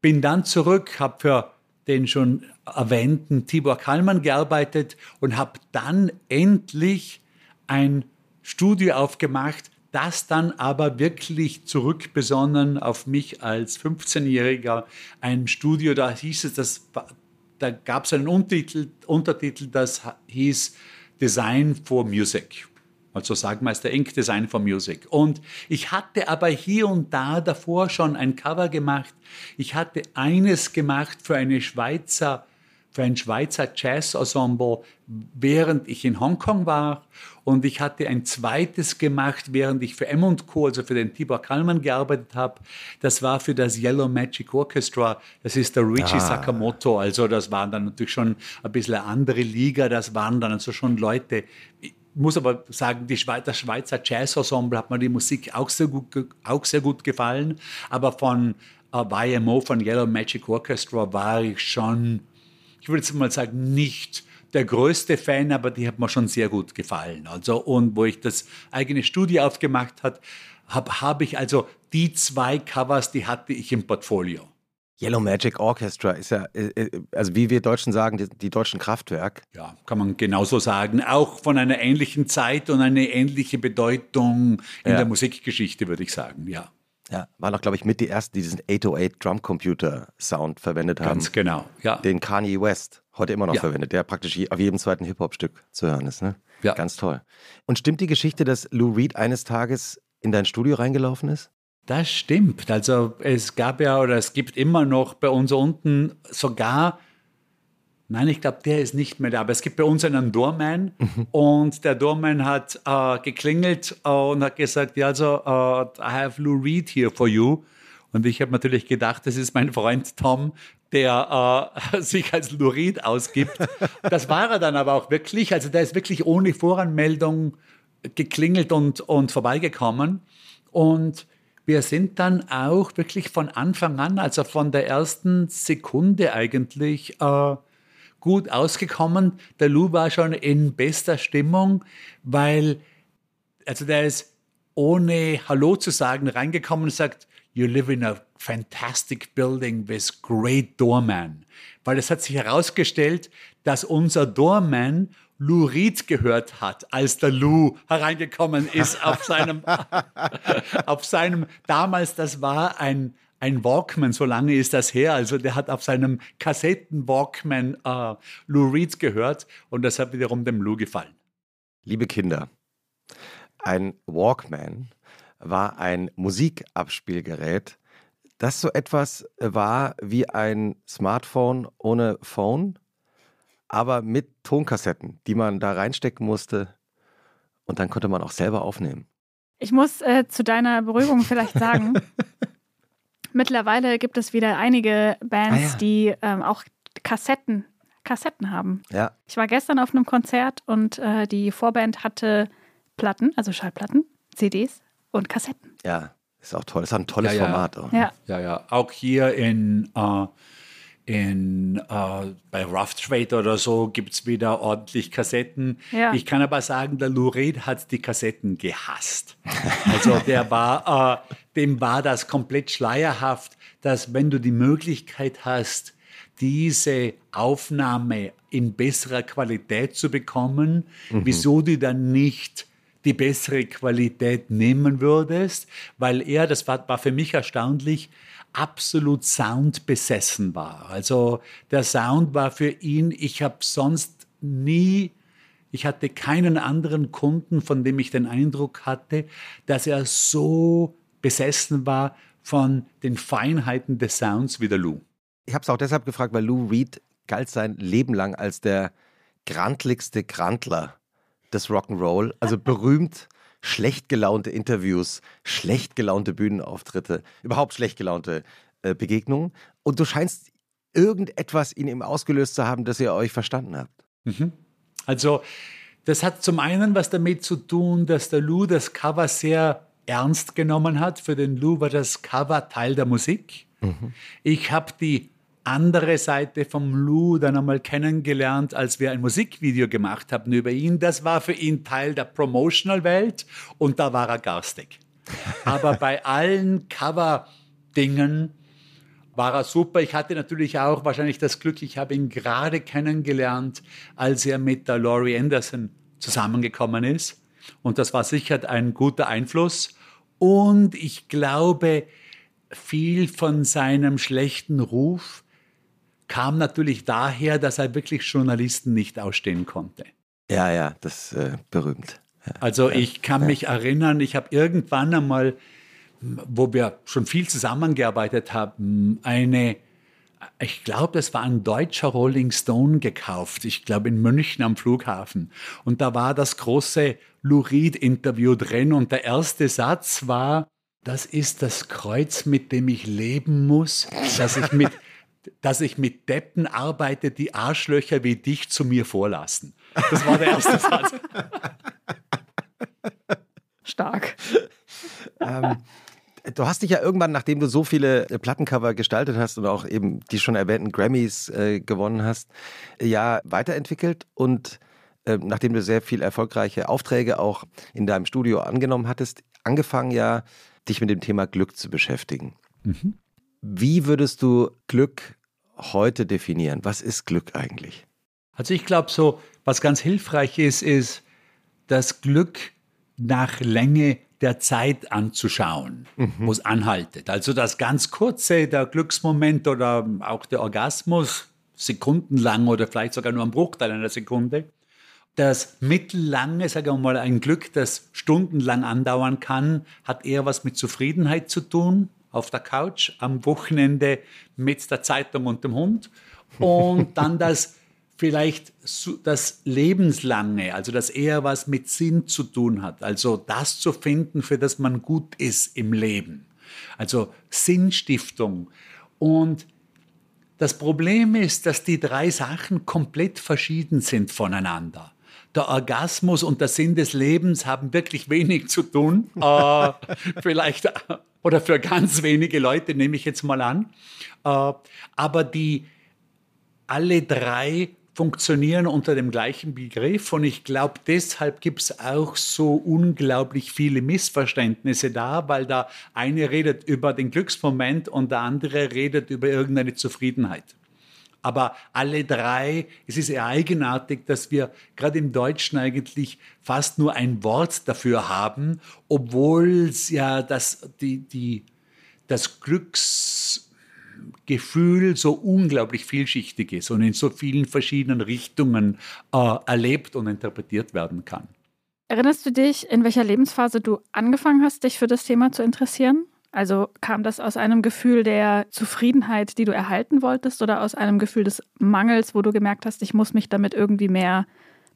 Speaker 3: Bin dann zurück, habe für den schon erwähnten Tibor Kallmann gearbeitet und habe dann endlich ein Studio aufgemacht, das dann aber wirklich zurückbesonnen auf mich als 15-Jähriger. Ein Studio, da hieß es, das, da gab es einen Untertitel, Untertitel, das hieß Design for Music. Also Sagmeister Inc. Design for Music. Und ich hatte aber hier und da davor schon ein Cover gemacht. Ich hatte eines gemacht für eine Schweizer, für ein Schweizer Jazz-Ensemble, während ich in Hongkong war. Und ich hatte ein zweites gemacht, während ich für M&Co., also für den Tibor Kallmann gearbeitet habe. Das war für das Yellow Magic Orchestra. Das ist der Richie Sakamoto. Also das waren dann natürlich schon ein bisschen eine andere Liga. Das waren dann also schon Leute, muss aber sagen, die Schweizer, das Schweizer Jazz-Ensemble hat mir die Musik auch sehr gut, auch sehr gut gefallen. Aber von äh, YMO, von Yellow Magic Orchestra, war ich schon, ich würde jetzt mal sagen, nicht der größte Fan, aber die hat mir schon sehr gut gefallen. Also, und wo ich das eigene Studio aufgemacht hat, habe hab ich also die zwei Covers, die hatte ich im Portfolio.
Speaker 2: Yellow Magic Orchestra ist ja, äh, äh, also wie wir Deutschen sagen, die, die deutschen Kraftwerk.
Speaker 3: Ja, kann man genauso sagen. Auch von einer ähnlichen Zeit und eine ähnliche Bedeutung in
Speaker 2: Ja.
Speaker 3: der Musikgeschichte, würde ich sagen. Ja,
Speaker 2: Ja, waren auch, glaube ich, mit die ersten, die diesen 808 Drum Computer Sound verwendet haben.
Speaker 3: ganz genau. Ja.
Speaker 2: Den Kanye West heute immer noch
Speaker 3: Ja.
Speaker 2: verwendet, der praktisch auf jedem zweiten Hip-Hop-Stück zu hören ist. Ne?
Speaker 3: Ja.
Speaker 2: Ganz toll. Und stimmt die Geschichte, dass Lou Reed eines Tages in dein Studio reingelaufen ist?
Speaker 3: Das stimmt. Also es gab ja oder es gibt immer noch bei uns unten sogar, nein, ich glaube, der ist nicht mehr da, aber es gibt bei uns einen Doorman und der Doorman hat äh, geklingelt äh, und hat gesagt, ja, also, äh, I have Lou Reed here for you. Und ich habe natürlich gedacht, das ist mein Freund Tom, der äh, sich als Lou Reed ausgibt. Das war er dann aber auch wirklich. Also der ist wirklich ohne Voranmeldung geklingelt und, und vorbeigekommen. Und wir sind dann auch wirklich von Anfang an, also von der ersten Sekunde eigentlich, äh, gut ausgekommen. Der Lou war schon in bester Stimmung, weil, also der ist ohne Hallo zu sagen reingekommen und sagt, you live in a fantastic building with great doorman. Weil es hat sich herausgestellt, dass unser Doorman Lou Reed gehört hat, als der Lou hereingekommen ist auf seinem, auf seinem, damals, das war ein, ein Walkman, so lange ist das her, also der hat auf seinem Kassetten-Walkman äh, Lou Reed gehört und das hat wiederum dem Lou gefallen.
Speaker 2: Liebe Kinder, ein Walkman war ein Musikabspielgerät, das so etwas war wie ein Smartphone ohne Phone, aber mit Tonkassetten, die man da reinstecken musste und dann konnte man auch selber aufnehmen.
Speaker 1: Ich muss äh, zu deiner Beruhigung vielleicht sagen, mittlerweile gibt es wieder einige Bands,
Speaker 2: Ah ja.
Speaker 1: die ähm, auch Kassetten, Kassetten haben.
Speaker 2: Ja,
Speaker 1: Ich war gestern auf einem Konzert und äh, die Vorband hatte Platten, also Schallplatten, CDs und Kassetten.
Speaker 2: ja, ist auch toll. Ist auch ein tolles
Speaker 3: Ja, ja.
Speaker 2: Format.
Speaker 1: Ja.
Speaker 3: Ja, ja. Auch hier in, äh, in, äh, bei Rough Trade oder so gibt es wieder ordentlich Kassetten.
Speaker 1: Ja.
Speaker 3: Ich kann aber sagen, der Lou Reed hat die Kassetten gehasst. Also der war, äh, dem war das komplett schleierhaft, dass wenn du die Möglichkeit hast, diese Aufnahme in besserer Qualität zu bekommen, wieso du dann nicht die bessere Qualität nehmen würdest, weil er, das war, war für mich erstaunlich, absolut soundbesessen war. Also der Sound war für ihn, ich habe sonst nie, ich hatte keinen anderen Kunden, von dem ich den Eindruck hatte, dass er so besessen war von den Feinheiten des Sounds wie der Lou.
Speaker 2: Ich habe es auch deshalb gefragt, weil Lou Reed galt sein Leben lang als der grantligste Grantler des Rock'n'Roll. Also berühmt schlecht gelaunte Interviews, schlecht gelaunte Bühnenauftritte, überhaupt schlecht gelaunte äh, Begegnungen. Und du scheinst irgendetwas in ihm ausgelöst zu haben, dass ihr euch verstanden habt.
Speaker 3: Mhm. Also, das hat zum einen was damit zu tun, dass der Lou das Cover sehr ernst genommen hat. Für den Lou war das Cover Teil der Musik. Mhm. Ich habe die andere Seite vom Lou dann einmal kennengelernt, als wir ein Musikvideo gemacht haben über ihn. Das war für ihn Teil der Promotional-Welt und da war er garstig. Aber bei allen Cover-Dingen war er super. Ich hatte natürlich auch wahrscheinlich das Glück, ich habe ihn gerade kennengelernt, als er mit der Laurie Anderson zusammengekommen ist. Und das war sicher ein guter Einfluss. Und ich glaube, viel von seinem schlechten Ruf kam natürlich daher, dass er wirklich Journalisten nicht ausstehen konnte.
Speaker 2: Ja, ja, das ist äh, berühmt. Ja,
Speaker 3: also
Speaker 2: ja,
Speaker 3: ich kann
Speaker 2: ja.
Speaker 3: mich erinnern, ich habe irgendwann einmal, wo wir schon viel zusammengearbeitet haben, eine, ich glaube, das war ein deutscher Rolling Stone gekauft, ich glaube in München am Flughafen. Und da war das große Lurid-Interview drin und der erste Satz war, das ist das Kreuz, mit dem ich leben muss, dass ich mit dass ich mit Deppen arbeite, die Arschlöcher wie dich zu mir vorlassen. Das war der erste Satz.
Speaker 1: Stark.
Speaker 2: ähm, du hast dich ja irgendwann, nachdem du so viele Plattencover gestaltet hast und auch eben die schon erwähnten Grammys äh, gewonnen hast, ja weiterentwickelt und äh, nachdem du sehr viel erfolgreiche Aufträge auch in deinem Studio angenommen hattest, angefangen ja, dich mit dem Thema Glück zu beschäftigen. Mhm. Wie würdest du Glück heute definieren? Was ist Glück eigentlich?
Speaker 3: Also ich glaube so, was ganz hilfreich ist, ist das Glück nach Länge der Zeit anzuschauen, mhm. wo es anhaltet. Also das ganz kurze, der Glücksmoment oder auch der Orgasmus, sekundenlang oder vielleicht sogar nur ein Bruchteil einer Sekunde. Das mittellange, sagen wir mal, ein Glück, das stundenlang andauern kann, hat eher was mit Zufriedenheit zu tun auf der Couch, am Wochenende mit der Zeitung und dem Hund. Und dann das vielleicht das Lebenslange, also das eher was mit Sinn zu tun hat. Also das zu finden, für das man gut ist im Leben. Also Sinnstiftung. Und das Problem ist, dass die drei Sachen komplett verschieden sind voneinander. Der Orgasmus und der Sinn des Lebens haben wirklich wenig zu tun. äh, vielleicht oder für ganz wenige Leute, nehme ich jetzt mal an. Äh, aber die alle drei funktionieren unter dem gleichen Begriff und ich glaube, deshalb gibt es auch so unglaublich viele Missverständnisse da, weil da eine redet über den Glücksmoment und der andere redet über irgendeine Zufriedenheit. Aber alle drei, es ist eher eigenartig, dass wir gerade im Deutschen eigentlich fast nur ein Wort dafür haben, obwohl es ja das, die, die, das Glücksgefühl so unglaublich vielschichtig ist und in so vielen verschiedenen Richtungen äh, erlebt und interpretiert werden kann.
Speaker 1: Erinnerst du dich, in welcher Lebensphase du angefangen hast, dich für das Thema zu interessieren? Also kam das aus einem Gefühl der Zufriedenheit, die du erhalten wolltest, oder aus einem Gefühl des Mangels, wo du gemerkt hast, ich muss mich damit irgendwie mehr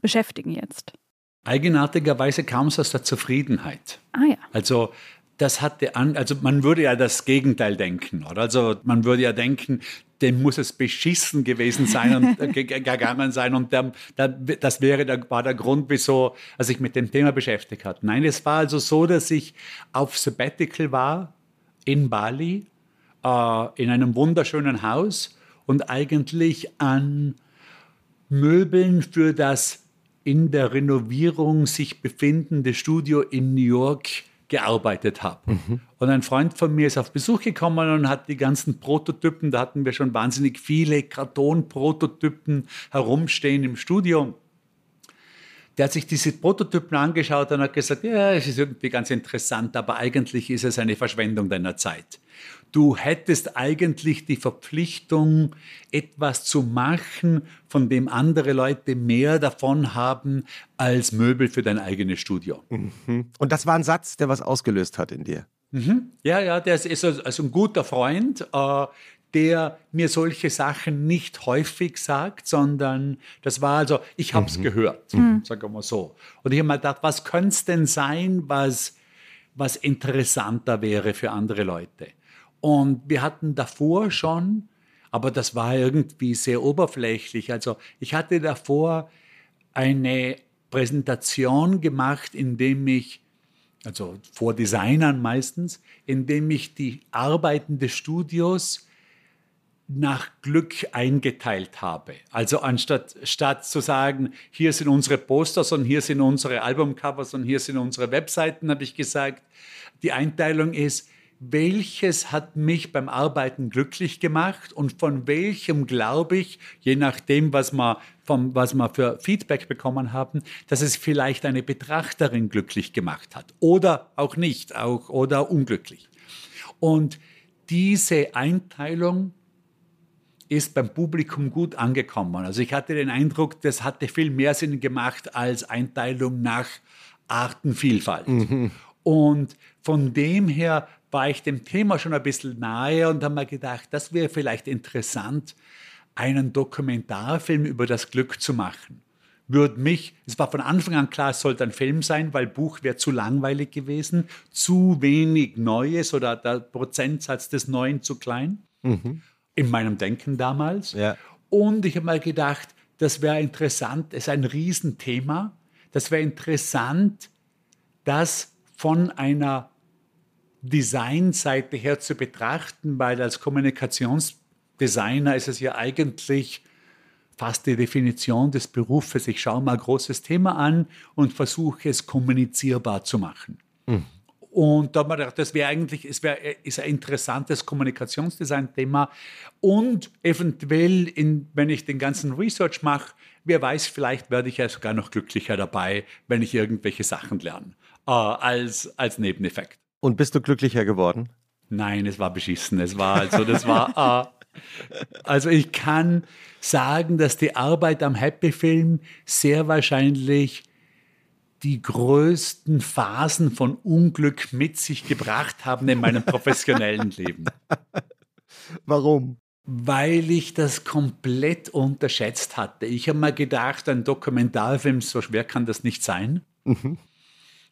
Speaker 1: beschäftigen jetzt?
Speaker 3: Eigenartigerweise kam es aus der Zufriedenheit.
Speaker 1: Ah ja.
Speaker 3: Also das hatte an, also man würde ja das Gegenteil denken, oder? Also man würde ja denken, dem muss es beschissen gewesen sein und gegangen sein und der, der, das wäre der, war der Grund, wieso er sich mit dem Thema beschäftigt hat. Nein, es war also so, dass ich auf Sabbatical war in Bali, äh, in einem wunderschönen Haus und eigentlich an Möbeln für das in der Renovierung sich befindende Studio in New York gearbeitet habe. Mhm. Und ein Freund von mir ist auf Besuch gekommen und hat die ganzen Prototypen, da hatten wir schon wahnsinnig viele Kartonprototypen herumstehen im Studio. Der hat sich diese Prototypen angeschaut und hat gesagt, ja, es ist irgendwie ganz interessant, aber eigentlich ist es eine Verschwendung deiner Zeit. Du hättest eigentlich die Verpflichtung, etwas zu machen, von dem andere Leute mehr davon haben als Möbel für dein eigenes Studio.
Speaker 2: Mhm. Und das war ein Satz, der was ausgelöst hat in dir.
Speaker 3: Mhm. Ja, ja, der ist also ein guter Freund, äh, der mir solche Sachen nicht häufig sagt, sondern das war also, ich habe es mhm. gehört, mhm. sagen wir mal so. Und ich habe mal gedacht, was könnte es denn sein, was, was interessanter wäre für andere Leute? Und wir hatten davor schon, aber das war irgendwie sehr oberflächlich. Also ich hatte davor eine Präsentation gemacht, in dem ich, also vor Designern meistens, in dem ich die Arbeiten des Studios nach Glück eingeteilt habe. Also anstatt statt zu sagen, hier sind unsere Posters und hier sind unsere Albumcovers und hier sind unsere Webseiten, habe ich gesagt, die Einteilung ist, welches hat mich beim Arbeiten glücklich gemacht und von welchem glaube ich, je nachdem, was wir, vom, was wir für Feedback bekommen haben, dass es vielleicht eine Betrachterin glücklich gemacht hat oder auch nicht, auch oder unglücklich. Und diese Einteilung ist beim Publikum gut angekommen. Also ich hatte den Eindruck, das hatte viel mehr Sinn gemacht als Einteilung nach Artenvielfalt. Mhm. Und von dem her war ich dem Thema schon ein bisschen nahe und habe mir gedacht, das wäre vielleicht interessant, einen Dokumentarfilm über das Glück zu machen. Würde mich, es war von Anfang an klar, es sollte ein Film sein, weil Buch wäre zu langweilig gewesen, zu wenig Neues oder der Prozentsatz des Neuen zu klein. Mhm. In meinem Denken damals. Ja. Und ich habe mal gedacht, das wäre interessant, es ist ein Riesenthema. Das wäre interessant, das von einer Designseite her zu betrachten, weil als Kommunikationsdesigner ist es ja eigentlich fast die Definition des Berufes. Ich schaue mal ein großes Thema an und versuche es kommunizierbar zu machen. Mhm. Und da habe ich gedacht, das wäre eigentlich, es wäre ist ein interessantes Kommunikationsdesign-Thema. Und eventuell, in, wenn ich den ganzen Research mache, wer weiß, vielleicht werde ich ja sogar noch glücklicher dabei, wenn ich irgendwelche Sachen lerne, äh, als, als Nebeneffekt.
Speaker 2: Und bist du glücklicher geworden?
Speaker 3: Nein, es war beschissen. Es war also, das war. Äh, also ich kann sagen, dass die Arbeit am Happy Film sehr wahrscheinlich die größten Phasen von Unglück mit sich gebracht haben in meinem professionellen Leben.
Speaker 2: Warum?
Speaker 3: Weil ich das komplett unterschätzt hatte. Ich habe mir gedacht, ein Dokumentarfilm, so schwer kann das nicht sein. Mhm.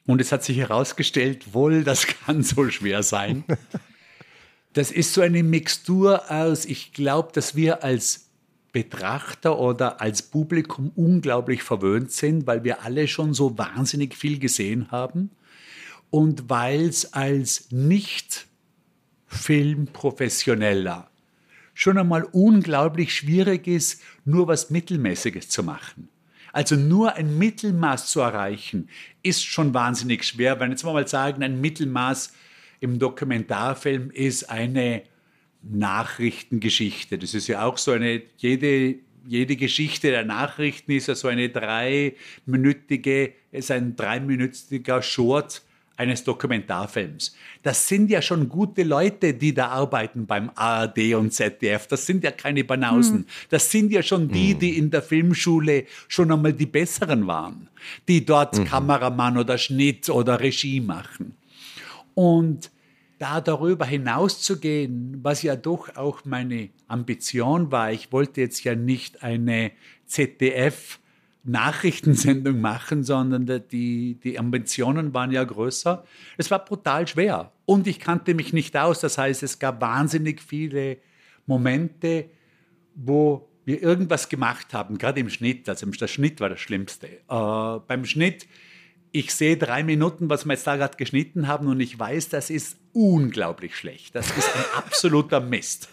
Speaker 3: Und es hat sich herausgestellt, wohl, das kann so schwer sein. Das ist so eine Mixtur aus, ich glaube, dass wir als Betrachter oder als Publikum unglaublich verwöhnt sind, weil wir alle schon so wahnsinnig viel gesehen haben und weil es als Nicht-Filmprofessioneller schon einmal unglaublich schwierig ist, nur was Mittelmäßiges zu machen. Also nur ein Mittelmaß zu erreichen, ist schon wahnsinnig schwer. Wenn jetzt mal sagen, ein Mittelmaß im Dokumentarfilm ist eine Nachrichtengeschichte. Das ist ja auch so eine, jede, jede Geschichte der Nachrichten ist ja so eine dreiminütige, ist ein dreiminütiger Short eines Dokumentarfilms. Das sind ja schon gute Leute, die da arbeiten beim ARD und ZDF. Das sind ja keine Banausen. Hm. Das sind ja schon die, hm. die in der Filmschule schon einmal die Besseren waren, die dort mhm. Kameramann oder Schnitt oder Regie machen. Und da darüber hinauszugehen, was ja doch auch meine Ambition war, ich wollte jetzt ja nicht eine ZDF Nachrichtensendung machen, sondern die, die Ambitionen waren ja größer. Es war brutal schwer und ich kannte mich nicht aus. Das heißt, es gab wahnsinnig viele Momente, wo wir irgendwas gemacht haben, gerade im Schnitt. Also der Schnitt war das Schlimmste. Äh, beim Schnitt, ich sehe drei Minuten, was wir jetzt da gerade geschnitten haben und ich weiß, das ist unglaublich schlecht. Das ist ein absoluter Mist.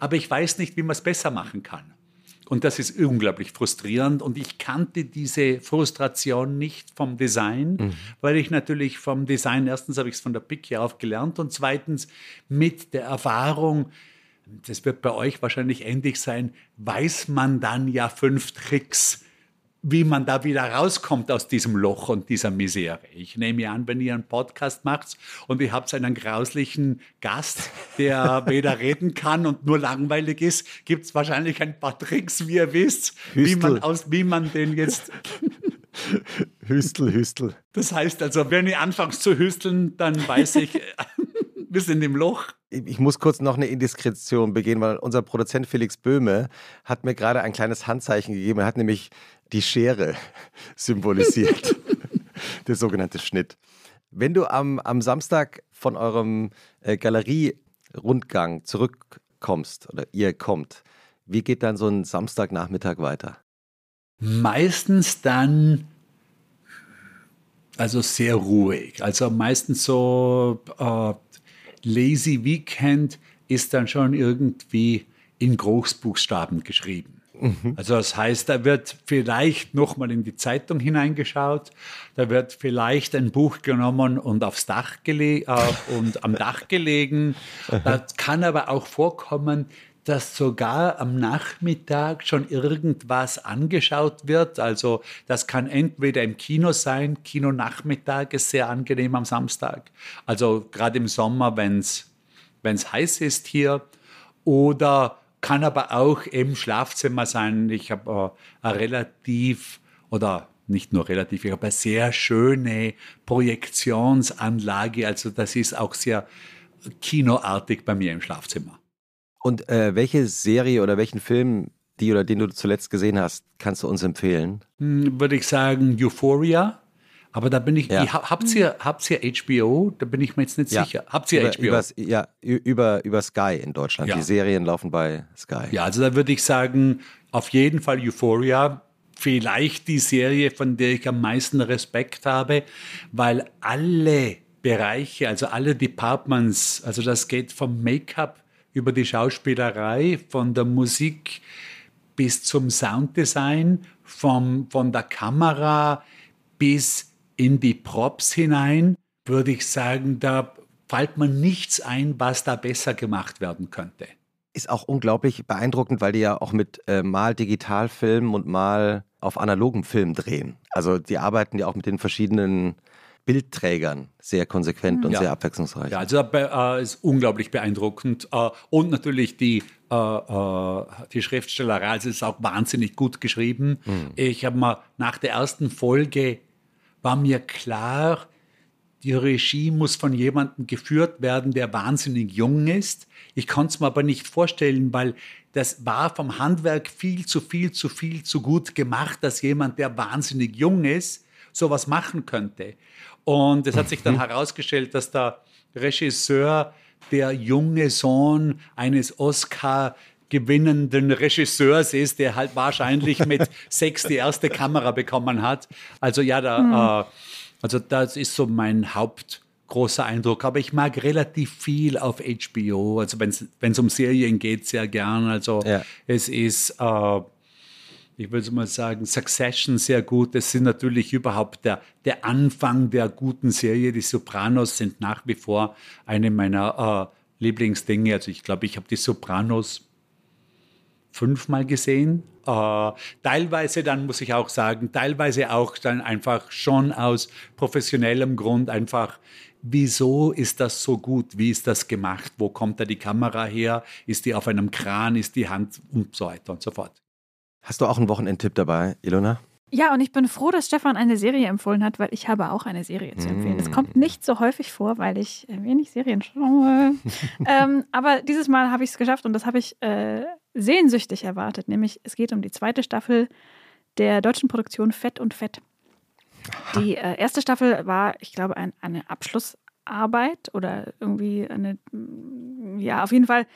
Speaker 3: Aber ich weiß nicht, wie man es besser machen kann. Und das ist unglaublich frustrierend. Und ich kannte diese Frustration nicht vom Design, mhm. weil ich natürlich vom Design, erstens habe ich es von der Picke auf gelernt und zweitens mit der Erfahrung, das wird bei euch wahrscheinlich ähnlich sein, weiß man dann ja fünf Tricks, wie man da wieder rauskommt aus diesem Loch und dieser Misere. Ich nehme an, wenn ihr einen Podcast macht und ihr habt einen grauslichen Gast, der weder reden kann und nur langweilig ist, gibt es wahrscheinlich ein paar Tricks, wie ihr wisst, wie man, aus, wie man den jetzt...
Speaker 2: Hüstel, Hüstel.
Speaker 3: Das heißt also, wenn ihr anfangt zu hüsteln, dann weiß ich, wir sind im Loch
Speaker 2: ich muss kurz noch eine Indiskretion begehen, weil unser Produzent Felix Böhme hat mir gerade ein kleines Handzeichen gegeben. Er hat nämlich die Schere symbolisiert, der sogenannte Schnitt. Wenn du am, am Samstag von eurem äh, Galerierundgang zurückkommst oder ihr kommt, wie geht dann so ein Samstagnachmittag weiter?
Speaker 3: Meistens dann also sehr ruhig. Also meistens so äh, Lazy Weekend ist dann schon irgendwie in Großbuchstaben geschrieben. Mhm. Also das heißt, da wird vielleicht nochmal in die Zeitung hineingeschaut, da wird vielleicht ein Buch genommen und aufs Dach gelegt äh, und am Dach gelegen. Das kann aber auch vorkommen, dass sogar am Nachmittag schon irgendwas angeschaut wird. Also das kann entweder im Kino sein, Kinonachmittag ist sehr angenehm am Samstag. Also gerade im Sommer, wenn es heiß ist hier. Oder kann aber auch im Schlafzimmer sein. Ich habe äh, eine relativ oder nicht nur relativ, ich habe eine sehr schöne Projektionsanlage. Also das ist auch sehr kinoartig bei mir im Schlafzimmer.
Speaker 2: Und äh, welche Serie oder welchen Film, die oder den du zuletzt gesehen hast, kannst du uns empfehlen?
Speaker 3: Hm, würde ich sagen Euphoria. Aber da bin ich, ja. habt, ihr, habt ihr HBO? Da bin ich mir jetzt nicht ja. sicher. Habt ihr
Speaker 2: über,
Speaker 3: HBO?
Speaker 2: Übers, ja, über, über Sky in Deutschland. Ja. Die Serien laufen bei Sky.
Speaker 3: Ja, also da würde ich sagen, auf jeden Fall Euphoria. Vielleicht die Serie, von der ich am meisten Respekt habe, weil alle Bereiche, also alle Departments, also das geht vom Make-up über die Schauspielerei, von der Musik bis zum Sounddesign, vom, von der Kamera bis in die Props hinein, würde ich sagen, da fällt mir nichts ein, was da besser gemacht werden könnte.
Speaker 2: Ist auch unglaublich beeindruckend, weil die ja auch mit äh, mal Digitalfilmen und mal auf analogen Film drehen. Also die arbeiten ja auch mit den verschiedenen Bildträgern sehr konsequent und ja. sehr abwechslungsreich.
Speaker 3: Ja, also äh, ist unglaublich beeindruckend. Äh, und natürlich die, äh, äh die Schriftstellerei, also ist auch wahnsinnig gut geschrieben. Mhm. Ich habe mal nach der ersten Folge war mir klar, die Regie muss von jemandem geführt werden, der wahnsinnig jung ist. Ich konnte es mir aber nicht vorstellen, weil das war vom Handwerk viel zu viel, zu viel, zu gut gemacht, dass jemand, der wahnsinnig jung ist, sowas machen könnte. Und es hat sich dann mhm. herausgestellt, dass der Regisseur der junge Sohn eines Oscar gewinnenden Regisseurs ist, der halt wahrscheinlich mit sechs die erste Kamera bekommen hat. Also ja, da, mhm. äh, also das ist so mein hauptgroßer Eindruck. Aber ich mag relativ viel auf HBO. Also wenn es um Serien geht, sehr gern. Also ja. es ist äh, ich würde mal sagen, Succession sehr gut. Es sind natürlich überhaupt der, der Anfang der guten Serie. Die Sopranos sind nach wie vor eine meiner äh, Lieblingsdinge. Also ich glaube, ich habe die Sopranos fünfmal gesehen. Äh, teilweise dann muss ich auch sagen, teilweise auch dann einfach schon aus professionellem Grund einfach, wieso ist das so gut? Wie ist das gemacht? Wo kommt da die Kamera her? Ist die auf einem Kran? Ist die Hand und so weiter und so fort.
Speaker 2: Hast du auch einen Wochenendtipp dabei, Ilona?
Speaker 1: Ja, und ich bin froh, dass Stefan eine Serie empfohlen hat, weil ich habe auch eine Serie zu empfehlen. Das mm. kommt nicht so häufig vor, weil ich äh, wenig Serien schaue. ähm, aber dieses Mal habe ich es geschafft und das habe ich äh, sehnsüchtig erwartet. Nämlich, es geht um die zweite Staffel der deutschen Produktion Fett und Fett. Die äh, erste Staffel war, ich glaube, ein, eine Abschlussarbeit oder irgendwie eine, ja, auf jeden Fall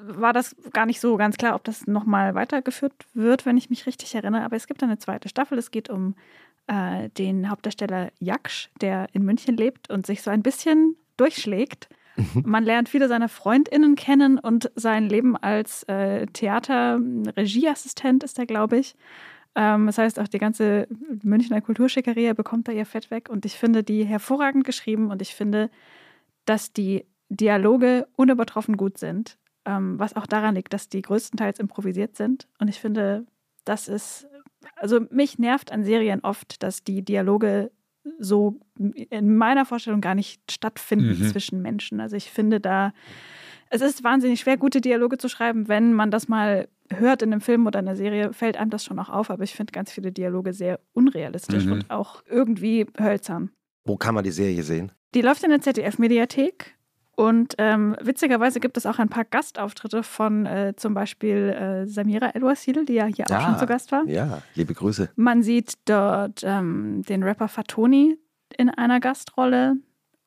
Speaker 1: war das gar nicht so ganz klar, ob das nochmal weitergeführt wird, wenn ich mich richtig erinnere. Aber es gibt eine zweite Staffel. Es geht um äh, den Hauptdarsteller Jaksch, der in München lebt und sich so ein bisschen durchschlägt. Mhm. Man lernt viele seiner FreundInnen kennen und sein Leben als äh, Theater-Regieassistent ist er, glaube ich. Ähm, das heißt, auch die ganze Münchner Kulturschickeria bekommt da ihr Fett weg. Und ich finde die hervorragend geschrieben und ich finde, dass die Dialoge unübertroffen gut sind ähm, was auch daran liegt, dass die größtenteils improvisiert sind. Und ich finde, das ist also mich nervt an Serien oft, dass die Dialoge so in meiner Vorstellung gar nicht stattfinden
Speaker 3: Mhm.
Speaker 1: zwischen Menschen. Also ich finde da, es ist wahnsinnig schwer, gute Dialoge zu schreiben. Wenn man das mal hört in einem Film oder einer Serie, fällt einem das schon auch auf. Aber ich finde ganz viele Dialoge sehr unrealistisch
Speaker 3: Mhm.
Speaker 1: und auch irgendwie hölzern.
Speaker 2: Wo kann man die Serie sehen?
Speaker 1: Die läuft in der ZDF-Mediathek. Und ähm, witzigerweise gibt es auch ein paar Gastauftritte von äh, zum Beispiel äh, Samira El-Wasil, die ja hier auch
Speaker 2: Ah.
Speaker 1: schon zu Gast war.
Speaker 2: Ja, liebe Grüße.
Speaker 1: Man sieht dort ähm, den Rapper Fatoni in einer Gastrolle.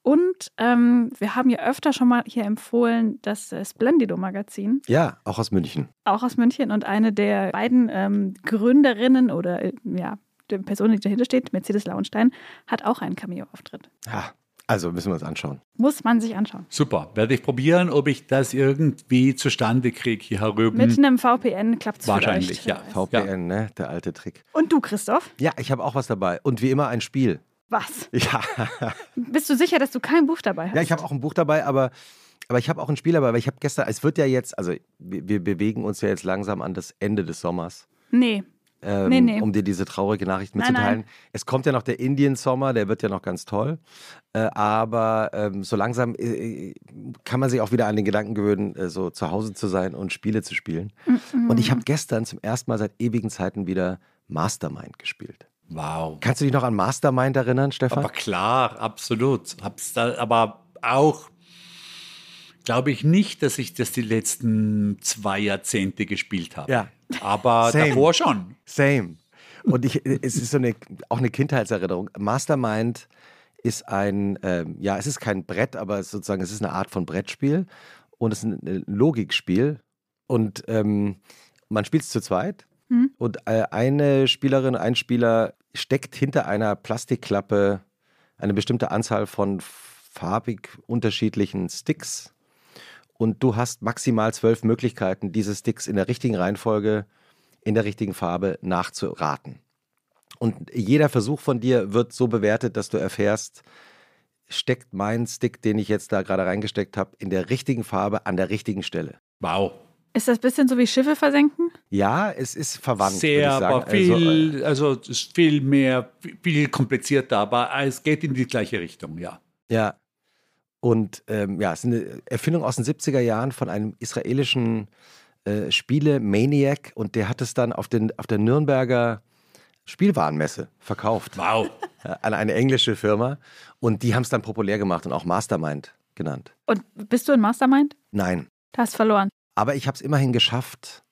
Speaker 1: Und ähm, wir haben ja öfter schon mal hier empfohlen das äh, Splendido-Magazin,
Speaker 2: Ja, auch aus München.
Speaker 1: auch aus München. Und eine der beiden ähm, Gründerinnen oder äh, ja, die Person, die dahinter steht, Mercedes Launstein, hat auch einen Cameo-Auftritt.
Speaker 2: Ja, also müssen wir uns anschauen.
Speaker 1: Muss man sich anschauen.
Speaker 3: Super. Werde ich probieren, ob ich das irgendwie zustande kriege hier herüben.
Speaker 1: Mit einem VPN klappt es
Speaker 3: Wahrscheinlich,
Speaker 1: vielleicht.
Speaker 3: ja.
Speaker 2: VPN, ne? Der alte Trick.
Speaker 1: Und du, Christoph?
Speaker 2: Ja, ich habe auch was dabei. Und wie immer ein Spiel.
Speaker 1: Was?
Speaker 2: Ja,
Speaker 1: Bist du sicher, dass du kein Buch dabei hast?
Speaker 2: ja ich habe auch ein Buch dabei, aber, aber ich habe auch ein Spiel dabei. Weil ich habe gestern, es wird ja jetzt, also wir, wir bewegen uns ja jetzt langsam an das Ende des Sommers.
Speaker 1: Nee.
Speaker 2: Ähm,
Speaker 1: Nee, nee.
Speaker 2: um dir diese traurige Nachricht
Speaker 1: Nein,
Speaker 2: mitzuteilen.
Speaker 1: nein.
Speaker 2: Es kommt ja noch der Indien-Sommer, der wird ja noch ganz toll. Äh, aber ähm, so langsam äh, kann man sich auch wieder an den Gedanken gewöhnen, äh, so zu Hause zu sein und Spiele zu spielen. Und ich habe gestern zum ersten Mal seit ewigen Zeiten wieder Mastermind gespielt.
Speaker 3: Wow.
Speaker 2: Kannst du dich noch an Mastermind erinnern, Stefan?
Speaker 3: Aber klar, absolut. Hab's da, aber auch glaube ich nicht, dass ich das die letzten zwei Jahrzehnte gespielt habe.
Speaker 2: Ja.
Speaker 3: Aber
Speaker 2: Same.
Speaker 3: davor schon.
Speaker 2: Same. Und ich, es ist so eine, auch eine Kindheitserinnerung. Mastermind ist ein, ähm, ja, es ist kein Brett, aber es sozusagen, es ist eine Art von Brettspiel und es ist ein ein Logikspiel. Und ähm, man spielt es zu zweit.
Speaker 1: Hm.
Speaker 2: Und äh, eine Spielerin, ein Spieler steckt hinter einer Plastikklappe eine bestimmte Anzahl von farbig unterschiedlichen Sticks. Und du hast maximal zwölf Möglichkeiten, diese Sticks in der richtigen Reihenfolge, in der richtigen Farbe nachzuraten. Und jeder Versuch von dir wird so bewertet, dass du erfährst, steckt mein Stick, den ich jetzt da gerade reingesteckt habe, in der richtigen Farbe an der richtigen Stelle.
Speaker 3: Wow.
Speaker 1: Ist das ein bisschen so wie Schiffe versenken?
Speaker 2: Ja, es ist verwandt. würde
Speaker 3: Sehr,
Speaker 2: ich sagen.
Speaker 3: aber viel, also, es ist viel mehr, viel komplizierter, aber es geht in die gleiche Richtung, ja.
Speaker 2: Ja. Und ähm, ja, es ist eine Erfindung aus den 70er Jahren von einem israelischen äh, Spiele-Maniac und der hat es dann auf, den, auf der Nürnberger Spielwarenmesse verkauft
Speaker 3: Wow.
Speaker 2: an eine englische Firma und die haben es dann populär gemacht und auch Mastermind genannt.
Speaker 1: Und bist du in Mastermind?
Speaker 2: Nein,
Speaker 1: Du hast verloren.
Speaker 2: aber ich habe es immerhin geschafft.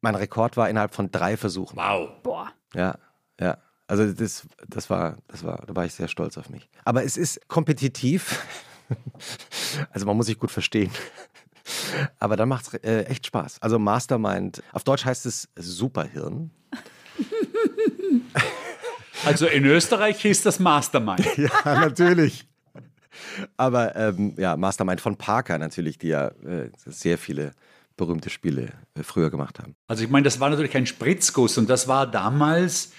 Speaker 2: Mein Rekord war innerhalb von drei Versuchen.
Speaker 3: Wow.
Speaker 1: Boah.
Speaker 2: Ja, ja. Also das, das war, das war, da war ich sehr stolz auf mich. Aber es ist kompetitiv. Also man muss sich gut verstehen. Aber dann macht es äh, echt Spaß. Also Mastermind, auf Deutsch heißt es Superhirn.
Speaker 3: Also in Österreich ist das Mastermind.
Speaker 2: Ja, natürlich. Aber ähm, ja, Mastermind von Parker natürlich, die ja äh, sehr viele berühmte Spiele äh, früher gemacht haben.
Speaker 3: Also ich meine, das war natürlich ein Spritzguss und das war damals,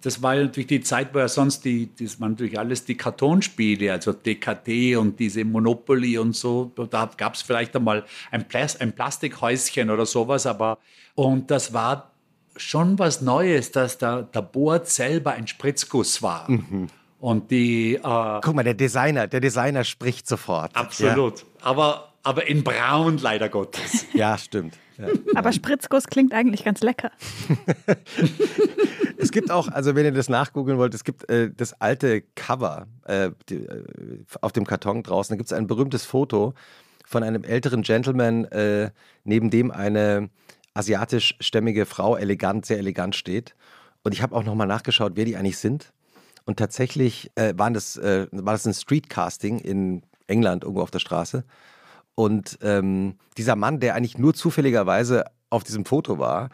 Speaker 3: das war ja natürlich die Zeit, wo ja sonst die, das waren natürlich alles die Kartonspiele, also DKT und diese Monopoly und so. Da gab es vielleicht einmal ein, Plas ein Plastikhäuschen oder sowas, aber und das war schon was Neues, dass der, der Board selber ein Spritzguss war. Und die äh,
Speaker 2: Guck mal, der Designer, der Designer spricht sofort.
Speaker 3: absolut. Aber, aber in Braun leider Gottes.
Speaker 2: Ja, ja stimmt. Ja.
Speaker 1: Aber Spritzguss klingt eigentlich ganz lecker.
Speaker 2: Es gibt auch, also wenn ihr das nachgoogeln wollt, es gibt äh, das alte Cover äh, die, äh, auf dem Karton draußen. Da gibt es ein berühmtes Foto von einem älteren Gentleman, äh, neben dem eine asiatischstämmige Frau elegant, sehr elegant steht. Und ich habe auch nochmal nachgeschaut, wer die eigentlich sind. Und tatsächlich äh, waren das, war das ein Streetcasting in England irgendwo auf der Straße. Und ähm, dieser Mann, der eigentlich nur zufälligerweise auf diesem Foto war,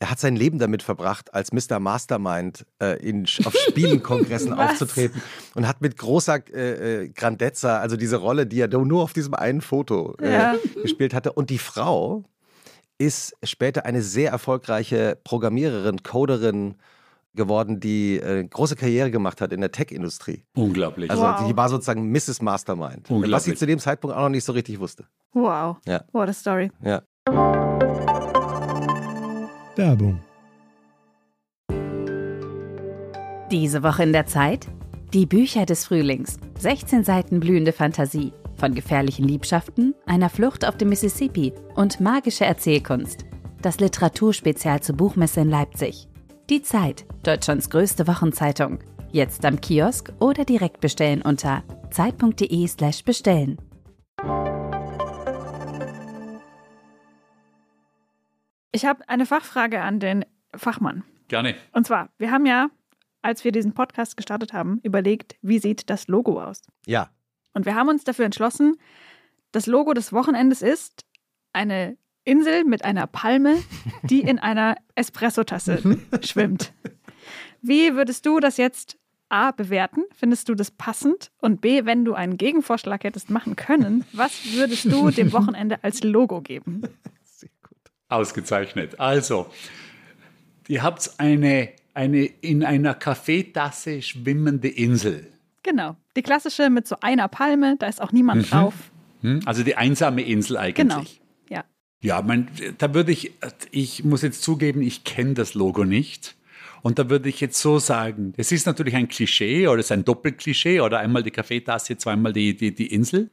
Speaker 2: er hat sein Leben damit verbracht, als Mr. Mastermind äh, in, auf Spielenkongressen aufzutreten und hat mit großer äh, äh, Grandezza, also diese Rolle, die er nur auf diesem einen Foto äh,
Speaker 1: Ja.
Speaker 2: gespielt hatte. Und die Frau ist später eine sehr erfolgreiche Programmiererin, Coderin geworden, die äh, große Karriere gemacht hat in der Tech-Industrie.
Speaker 3: Unglaublich.
Speaker 2: Also
Speaker 1: Wow.
Speaker 2: die war sozusagen Mrs. Mastermind.
Speaker 3: Unglaublich.
Speaker 2: Was sie zu dem Zeitpunkt auch noch nicht so richtig wusste.
Speaker 1: Wow.
Speaker 2: Ja.
Speaker 1: What a story.
Speaker 2: Ja.
Speaker 4: Werbung. Diese Woche in der Zeit? Die Bücher des Frühlings. 16 Seiten blühende Fantasie. Von gefährlichen Liebschaften, einer Flucht auf dem Mississippi und magische Erzählkunst. Das Literaturspezial zur Buchmesse in Leipzig. Die Zeit, Deutschlands größte Wochenzeitung. Jetzt am Kiosk oder direkt bestellen unter zeit.de/slash bestellen.
Speaker 1: Ich habe eine Fachfrage an den Fachmann.
Speaker 3: Gerne.
Speaker 1: Und zwar, wir haben ja, als wir diesen Podcast gestartet haben, überlegt, wie sieht das Logo aus?
Speaker 2: Ja,
Speaker 1: Und wir haben uns dafür entschlossen, das Logo des Wochenendes ist eine Insel mit einer Palme, die in einer Espressotasse schwimmt. Wie würdest du das jetzt A bewerten? Findest du das passend? Und B, wenn du einen Gegenvorschlag hättest machen können, was würdest du dem Wochenende als Logo geben?
Speaker 3: Ausgezeichnet. Also, ihr habt eine, eine in einer Kaffeetasse schwimmende Insel.
Speaker 1: Genau. Die klassische mit so einer Palme, da ist auch niemand drauf.
Speaker 3: Hm? Also die einsame Insel eigentlich.
Speaker 1: Genau. Ja.
Speaker 3: Mein, da würde ich, ich muss jetzt zugeben, ich kenne das Logo nicht. Und da würde ich jetzt so sagen, es ist natürlich ein Klischee oder es ist ein Doppelklischee oder einmal die Kaffeetasse, zweimal die, die, die Insel.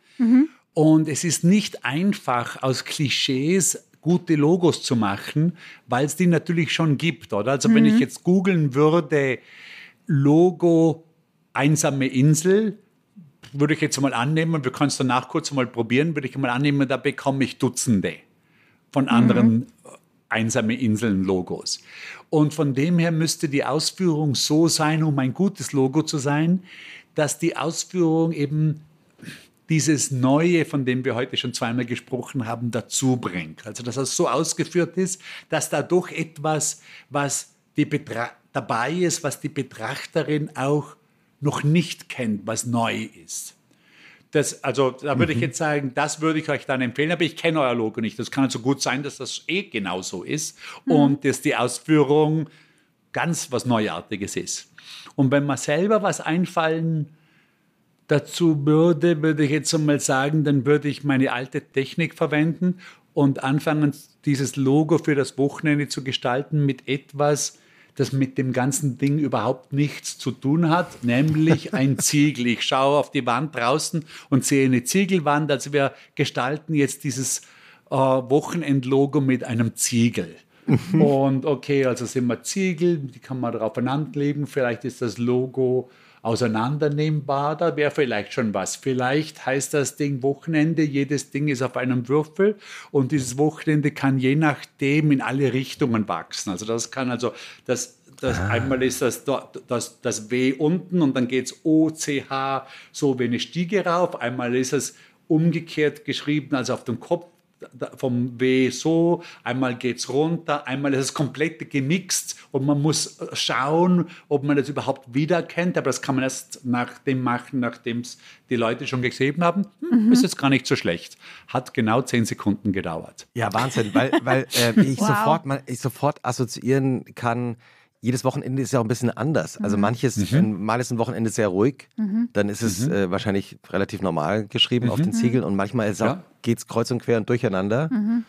Speaker 3: Und es ist nicht einfach, aus Klischees gute Logos zu machen, weil es die natürlich schon gibt, oder? Also wenn ich jetzt googeln würde, Logo einsame Insel, würde ich jetzt mal annehmen, wir können es danach kurz mal probieren, würde ich mal annehmen, da bekomme ich Dutzende von anderen einsame Inseln-Logos. Und von dem her müsste die Ausführung so sein, um ein gutes Logo zu sein, dass die Ausführung eben dieses Neue, von dem wir heute schon zweimal gesprochen haben, dazu bringt. Also dass es so ausgeführt ist, dass da doch etwas, was die Betra dabei ist, was die Betrachterin auch noch nicht kennt, was neu ist. Das, also da würde ich jetzt sagen, das würde ich euch dann empfehlen, aber ich kenne euer Logo nicht. Das kann also gut sein, dass das eh genauso ist und dass die Ausführung ganz was Neuartiges ist. Und wenn man selber was einfallen dazu würde, würde ich jetzt einmal sagen, dann würde ich meine alte Technik verwenden und anfangen, dieses Logo für das Wochenende zu gestalten mit etwas, das mit dem ganzen Ding überhaupt nichts zu tun hat, nämlich ein Ziegel. Ich schaue auf die Wand draußen und sehe eine Ziegelwand. Also wir gestalten jetzt dieses äh, Wochenendlogo mit einem Ziegel. Und okay, also sind wir Ziegel, die kann man aufeinander legen. Vielleicht ist das Logo auseinandernehmbar, da wäre vielleicht schon was. Vielleicht heißt das Ding Wochenende, jedes Ding ist auf einem Würfel und dieses Wochenende kann je nachdem in alle Richtungen wachsen. Also das kann also, das, das einmal ist das, das, das W unten und dann geht es O, C, H, so wie eine Stiege rauf. Einmal ist es umgekehrt geschrieben, also auf dem Kopf vom W so, einmal geht es runter, einmal ist es komplett gemixt und man muss schauen, ob man das überhaupt wiedererkennt, aber das kann man erst nach dem machen, nachdem es die Leute schon gesehen haben. Hm, Ist jetzt gar nicht so schlecht. Hat genau zehn Sekunden gedauert.
Speaker 2: Ja, Wahnsinn, weil, weil äh, ich,
Speaker 1: Wow.
Speaker 2: sofort, man, ich sofort assoziieren kann, jedes Wochenende ist ja auch ein bisschen anders. Also
Speaker 1: Mhm.
Speaker 2: manches, wenn, mal ist ein Wochenende sehr ruhig, dann ist es äh, wahrscheinlich relativ normal geschrieben auf den Ziegeln und manchmal
Speaker 3: Ja.
Speaker 2: geht's kreuz und quer und durcheinander.
Speaker 1: Mhm.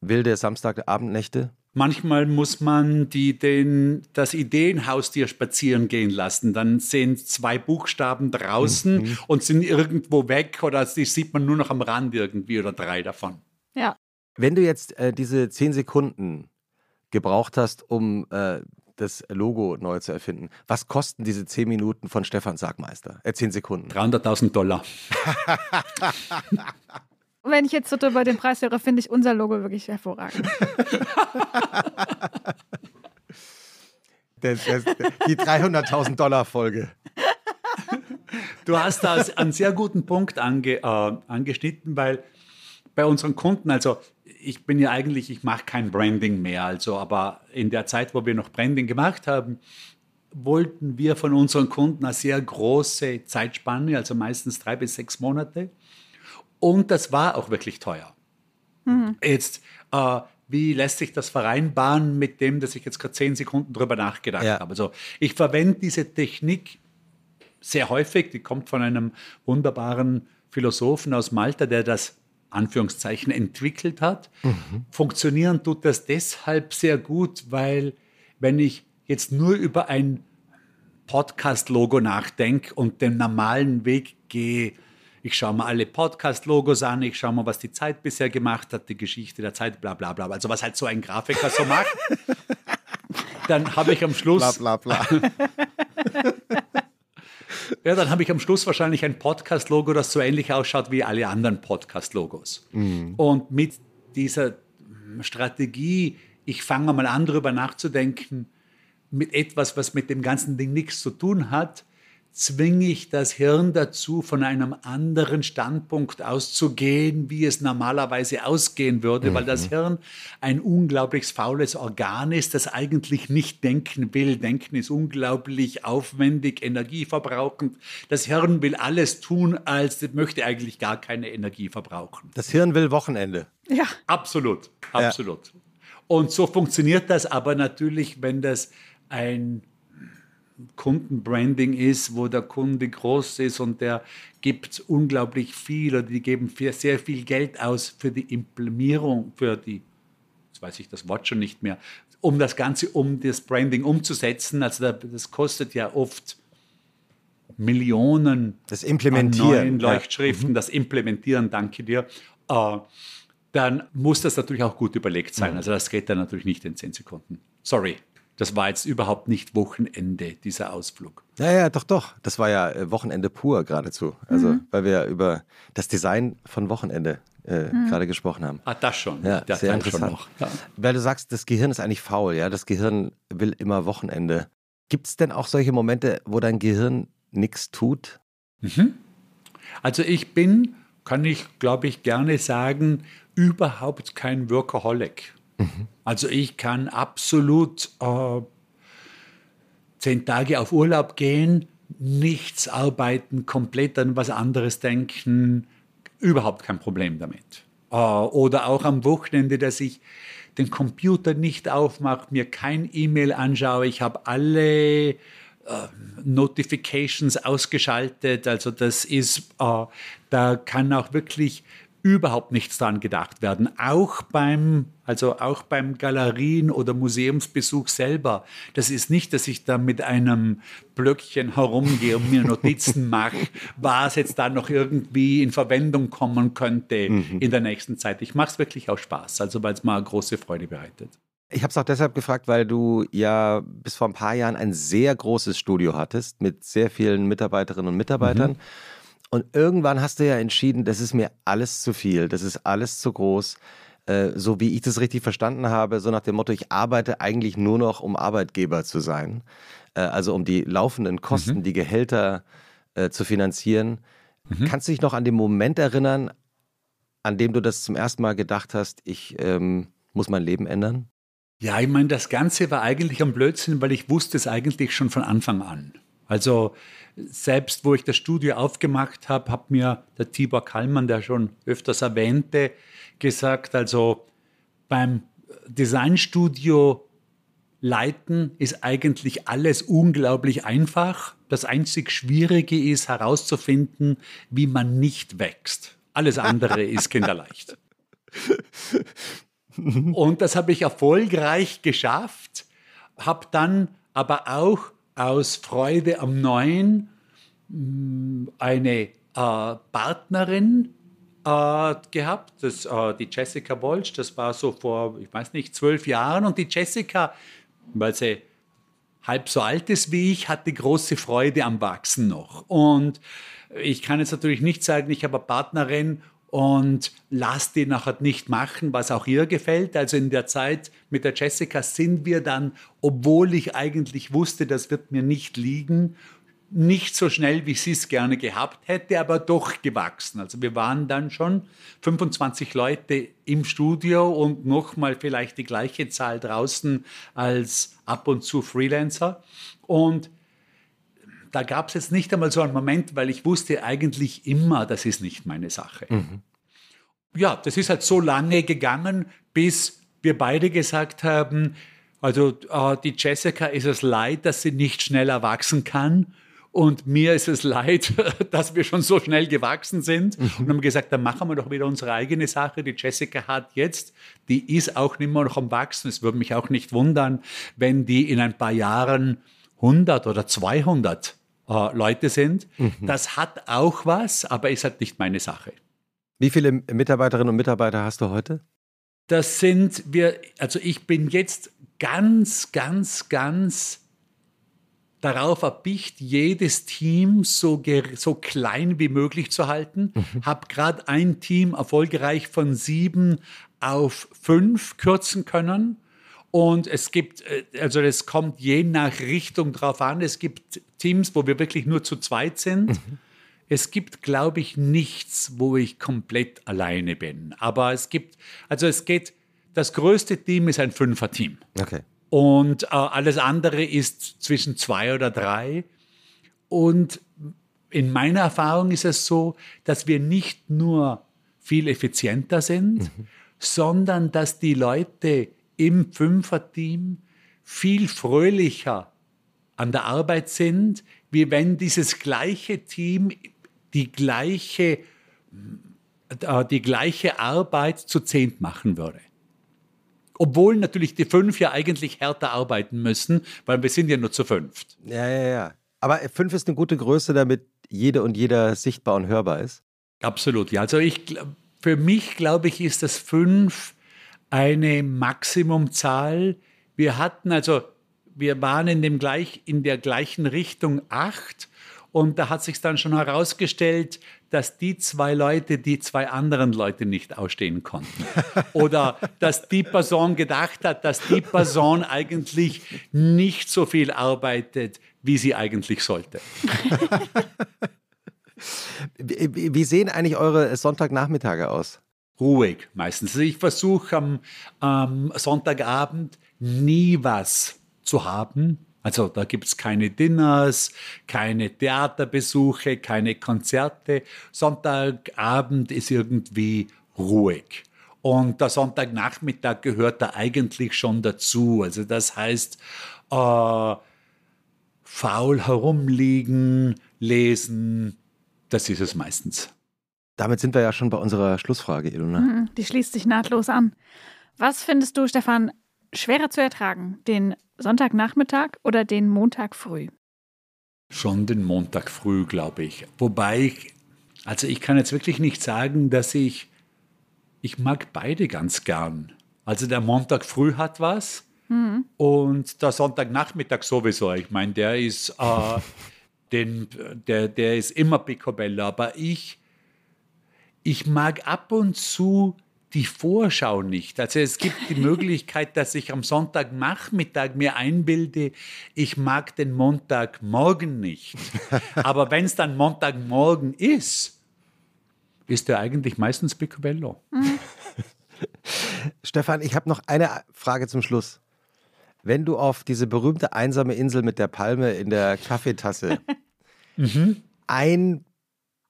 Speaker 2: Wilde Samstagabendnächte.
Speaker 3: Manchmal muss man die, den, das Ideenhaustier spazieren gehen lassen. Dann sind zwei Buchstaben draußen und sind irgendwo weg oder die sieht man nur noch am Rand irgendwie oder drei davon.
Speaker 1: Ja.
Speaker 2: Wenn du jetzt äh, diese zehn Sekunden gebraucht hast, um äh, das Logo neu zu erfinden, was kosten diese zehn Minuten von Stefan Sagmeister? Äh, zehn Sekunden.
Speaker 3: 300.000 Dollar.
Speaker 1: Wenn ich jetzt so über den Preis höre, finde ich unser Logo wirklich hervorragend.
Speaker 2: Das, das, die 300.000 Dollar Folge.
Speaker 3: Du hast da einen sehr guten Punkt ange, äh, angeschnitten, weil bei unseren Kunden, also ich bin ja eigentlich, ich mache kein Branding mehr, also aber in der Zeit, wo wir noch Branding gemacht haben, wollten wir von unseren Kunden eine sehr große Zeitspanne, also meistens drei bis sechs Monate. Und das war auch wirklich teuer. Jetzt, äh, wie lässt sich das vereinbaren mit dem, dass ich jetzt gerade zehn Sekunden drüber nachgedacht
Speaker 2: Ja.
Speaker 3: habe? Also ich verwende diese Technik sehr häufig, die kommt von einem wunderbaren Philosophen aus Malta, der das Anführungszeichen entwickelt hat. Funktionieren tut das deshalb sehr gut, weil wenn ich jetzt nur über ein Podcast-Logo nachdenke und den normalen Weg gehe. Ich schaue mir alle Podcast-Logos an, ich schaue mir, was die Zeit bisher gemacht hat, die Geschichte der Zeit, bla bla bla. Also was halt so ein Grafiker so macht. Dann habe ich am Schluss.
Speaker 2: Bla bla bla.
Speaker 3: Ja, dann habe ich am Schluss wahrscheinlich ein Podcast-Logo, das so ähnlich ausschaut wie alle anderen Podcast-Logos.
Speaker 2: Mhm.
Speaker 3: Und mit dieser Strategie, ich fange mal an, darüber nachzudenken, mit etwas, was mit dem ganzen Ding nichts zu tun hat, zwinge ich das Hirn dazu, von einem anderen Standpunkt auszugehen, wie es normalerweise ausgehen würde, weil das Hirn ein unglaublich faules Organ ist, das eigentlich nicht denken will. Denken ist unglaublich aufwendig, energieverbrauchend. Das Hirn will alles tun, als es möchte eigentlich gar keine Energie verbrauchen.
Speaker 2: Das Hirn will Wochenende.
Speaker 1: Ja.
Speaker 3: Absolut, absolut. Und so funktioniert das aber natürlich, wenn das ein Kundenbranding ist, wo der Kunde groß ist und der gibt unglaublich viel oder die geben sehr viel Geld aus für die Implementierung, für die, jetzt weiß ich das Wort schon nicht mehr, um das Ganze, um das Branding umzusetzen. Also das kostet ja oft Millionen
Speaker 2: Das
Speaker 3: an
Speaker 2: Implementieren.
Speaker 3: neuen
Speaker 2: ja.
Speaker 3: Leuchtschriften, das Implementieren, danke dir, äh, dann muss das natürlich auch gut überlegt sein.
Speaker 2: Mhm.
Speaker 3: Also das geht dann natürlich nicht in 10 Sekunden. Sorry, das war jetzt überhaupt nicht Wochenende, dieser Ausflug.
Speaker 2: Ja, ja, doch, doch. Das war ja äh, Wochenende pur geradezu. Also, weil wir über das Design von Wochenende äh, gerade gesprochen haben.
Speaker 3: Ah, das schon.
Speaker 2: Ja,
Speaker 3: Der
Speaker 2: sehr interessant.
Speaker 3: noch. Ja.
Speaker 2: Weil du sagst, das Gehirn ist eigentlich faul, ja. Das Gehirn will immer Wochenende. Gibt es denn auch solche Momente, wo dein Gehirn nichts tut?
Speaker 3: Also ich bin, kann ich glaube ich gerne sagen, überhaupt kein Workaholic. Also ich kann absolut äh, zehn Tage auf Urlaub gehen, nichts arbeiten, komplett an was anderes denken, überhaupt kein Problem damit. Äh, oder auch am Wochenende, dass ich den Computer nicht aufmache, mir kein E-Mail anschaue, ich habe alle Notifications ausgeschaltet. Also das ist, äh, da kann auch wirklich überhaupt nichts dran gedacht werden. Auch beim, also auch beim Galerien- oder Museumsbesuch selber. Das ist nicht, dass ich da mit einem Blöckchen herumgehe und mir Notizen mache, was jetzt da noch irgendwie in Verwendung kommen könnte in der nächsten Zeit. Ich mache es wirklich aus Spaß, also weil es mir eine große Freude bereitet.
Speaker 2: Ich habe es auch deshalb gefragt, weil du ja bis vor ein paar Jahren ein sehr großes Studio hattest mit sehr vielen Mitarbeiterinnen und Mitarbeitern. Und irgendwann hast du ja entschieden, das ist mir alles zu viel, das ist alles zu groß. Äh, so wie ich das richtig verstanden habe, so nach dem Motto, ich arbeite eigentlich nur noch, um Arbeitgeber zu sein. Äh, also um die laufenden Kosten, die Gehälter äh, zu finanzieren. Kannst du dich noch an den Moment erinnern, an dem du das zum ersten Mal gedacht hast, ich ähm, muss mein Leben ändern?
Speaker 3: Ja, ich meine, das Ganze war eigentlich ein Blödsinn, weil ich wusste es eigentlich schon von Anfang an. Also selbst wo ich das Studio aufgemacht habe, hat mir der Tibor Kallmann, der schon öfters erwähnte, gesagt, also beim Designstudio leiten ist eigentlich alles unglaublich einfach. Das einzig Schwierige ist herauszufinden, wie man nicht wächst. Alles andere ist kinderleicht. Und das habe ich erfolgreich geschafft, habe dann aber auch aus Freude am Neuen mh, eine äh, Partnerin äh, gehabt, das, äh, die Jessica Wolsch, das war so vor, ich weiß nicht, zwölf Jahren. Und die Jessica, weil sie halb so alt ist wie ich, hatte große Freude am Wachsen noch. Und ich kann jetzt natürlich nicht sagen, ich habe eine Partnerin und lass die nachher nicht machen, was auch ihr gefällt. Also in der Zeit mit der Jessica sind wir dann, obwohl ich eigentlich wusste, das wird mir nicht liegen, nicht so schnell, wie sie es gerne gehabt hätte, aber doch gewachsen. Also wir waren dann schon 25 Leute im Studio und nochmal vielleicht die gleiche Zahl draußen als ab und zu Freelancer. Und da gab es jetzt nicht einmal so einen Moment, weil ich wusste eigentlich immer, das ist nicht meine Sache. Ja, das ist halt so lange gegangen, bis wir beide gesagt haben, also äh, die Jessica ist es leid, dass sie nicht schneller wachsen kann. Und mir ist es leid, dass wir schon so schnell gewachsen sind. Und haben gesagt, dann machen wir doch wieder unsere eigene Sache. Die Jessica hat jetzt, die ist auch nicht mehr noch am Wachsen. Es würde mich auch nicht wundern, wenn die in ein paar Jahren 100 oder 200 äh, Leute sind. Mhm. Das hat auch was, aber ist halt nicht meine Sache.
Speaker 2: Wie viele Mitarbeiterinnen und Mitarbeiter hast du heute?
Speaker 3: Das sind wir, also ich bin jetzt ganz, ganz, ganz darauf erpicht, jedes Team so, so klein wie möglich zu halten. Mhm. Habe gerade ein Team erfolgreich von sieben auf fünf kürzen können. Und es gibt, äh, also es kommt je nach Richtung drauf an. Es gibt Teams, wo wir wirklich nur zu zweit sind. Mhm. Es gibt, glaube ich, nichts, wo ich komplett alleine bin. Aber es gibt, also es geht, das größte Team ist ein Fünfer-Team.
Speaker 2: Okay.
Speaker 3: Und äh, alles andere ist zwischen zwei oder drei. Und in meiner Erfahrung ist es so, dass wir nicht nur viel effizienter sind, mhm. sondern dass die Leute im Fünfer-Team viel fröhlicher an der Arbeit sind, wie wenn dieses gleiche Team die gleiche, äh, die gleiche Arbeit zu zehnt machen würde. Obwohl natürlich die fünf ja eigentlich härter arbeiten müssen, weil wir sind ja nur zu fünft.
Speaker 2: Ja, ja, ja. Aber fünf ist eine gute Größe, damit jede und jeder sichtbar und hörbar ist.
Speaker 3: Absolut, ja. Also ich, für mich, glaube ich, ist das fünf eine Maximumzahl. Wir hatten also, wir waren in, dem gleich, in der gleichen Richtung acht und da hat sich dann schon herausgestellt, dass die zwei Leute die zwei anderen Leute nicht ausstehen konnten. Oder dass die Person gedacht hat, dass die Person eigentlich nicht so viel arbeitet, wie sie eigentlich sollte.
Speaker 2: Wie sehen eigentlich eure Sonntagnachmittage aus?
Speaker 3: Ruhig meistens. Also ich versuche am, am Sonntagabend nie was zu haben, also da gibt es keine Dinners, keine Theaterbesuche, keine Konzerte. Sonntagabend ist irgendwie ruhig. Und der Sonntagnachmittag gehört da eigentlich schon dazu. Also das heißt, äh, faul herumliegen, lesen, das ist es meistens.
Speaker 2: Damit sind wir ja schon bei unserer Schlussfrage, Ilona.
Speaker 1: Mhm, die schließt sich nahtlos an. Was findest du, Stefan, schwerer zu ertragen? Den Sonntagnachmittag oder den Montag früh?
Speaker 3: Schon den Montag früh, glaube ich. Wobei ich, also ich kann jetzt wirklich nicht sagen, dass ich, ich mag beide ganz gern. Also der Montag früh hat was mhm. und der Sonntagnachmittag sowieso. Ich meine, der ist, äh, den, der, der ist immer Picobello, aber ich, ich mag ab und zu die Vorschau nicht. Also es gibt die Möglichkeit, dass ich am Sonntagnachmittag mir einbilde, ich mag den Montagmorgen nicht. Aber wenn es dann Montagmorgen ist, ist er eigentlich meistens Picobello. Mhm.
Speaker 2: Stefan, ich habe noch eine Frage zum Schluss. Wenn du auf diese berühmte einsame Insel mit der Palme in der Kaffeetasse mhm. ein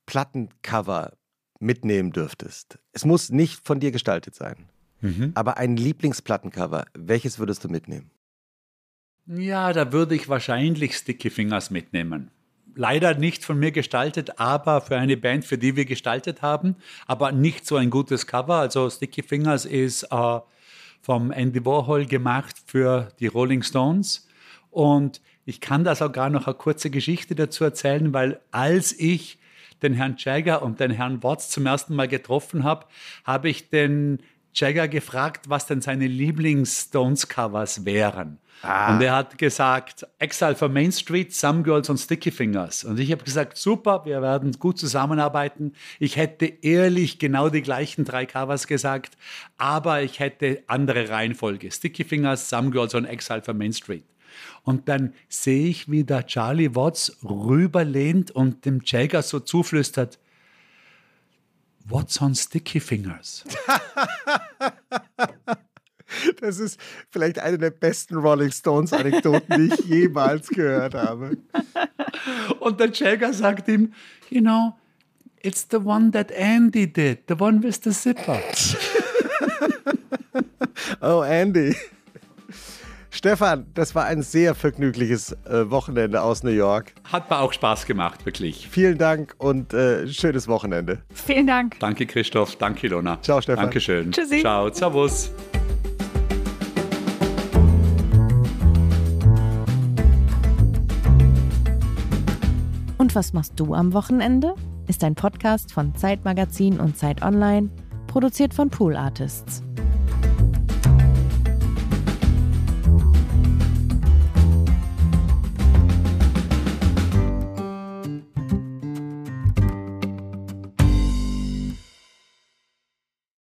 Speaker 2: Plattencover mitnehmen dürftest, es muss nicht von dir gestaltet sein, mhm. aber ein Lieblingsplattencover, welches würdest du mitnehmen?
Speaker 3: Ja, da würde ich wahrscheinlich Sticky Fingers mitnehmen. Leider nicht von mir gestaltet, aber für eine Band, für die wir gestaltet haben, aber nicht so ein gutes Cover. Also Sticky Fingers ist äh, vom Andy Warhol gemacht für die Rolling Stones. Und ich kann da sogar noch eine kurze Geschichte dazu erzählen, weil als ich den Herrn Jagger und den Herrn Watts zum ersten Mal getroffen habe, habe ich den Jagger gefragt, was denn seine Lieblings-Stones-Covers wären. Ah. Und er hat gesagt, Exile for Main Street, Some Girls und Sticky Fingers. Und ich habe gesagt, super, wir werden gut zusammenarbeiten. Ich hätte ehrlich genau die gleichen drei Covers gesagt, aber ich hätte andere Reihenfolge. Sticky Fingers, Some Girls und Exile for Main Street. Und dann sehe ich, wie der Charlie Watts rüberlehnt und dem Jagger so zuflüstert, What's on Sticky Fingers?
Speaker 2: Das ist vielleicht eine der besten Rolling Stones-Anekdoten, die ich jemals gehört habe.
Speaker 3: Und der Jagger sagt ihm, you know, it's the one that Andy did, the one with the zipper.
Speaker 2: oh, Andy. Stefan, das war ein sehr vergnügliches äh, Wochenende aus New York.
Speaker 3: Hat mir auch Spaß gemacht, wirklich.
Speaker 2: Vielen Dank und äh, schönes Wochenende.
Speaker 1: Vielen Dank.
Speaker 3: Danke, Christoph. Danke, Ilona.
Speaker 2: Ciao, Stefan.
Speaker 3: Dankeschön.
Speaker 1: Tschüssi.
Speaker 3: Ciao, Servus.
Speaker 5: Und was machst du am Wochenende? Ist ein Podcast von Zeitmagazin und Zeit Online, produziert von Pool Artists.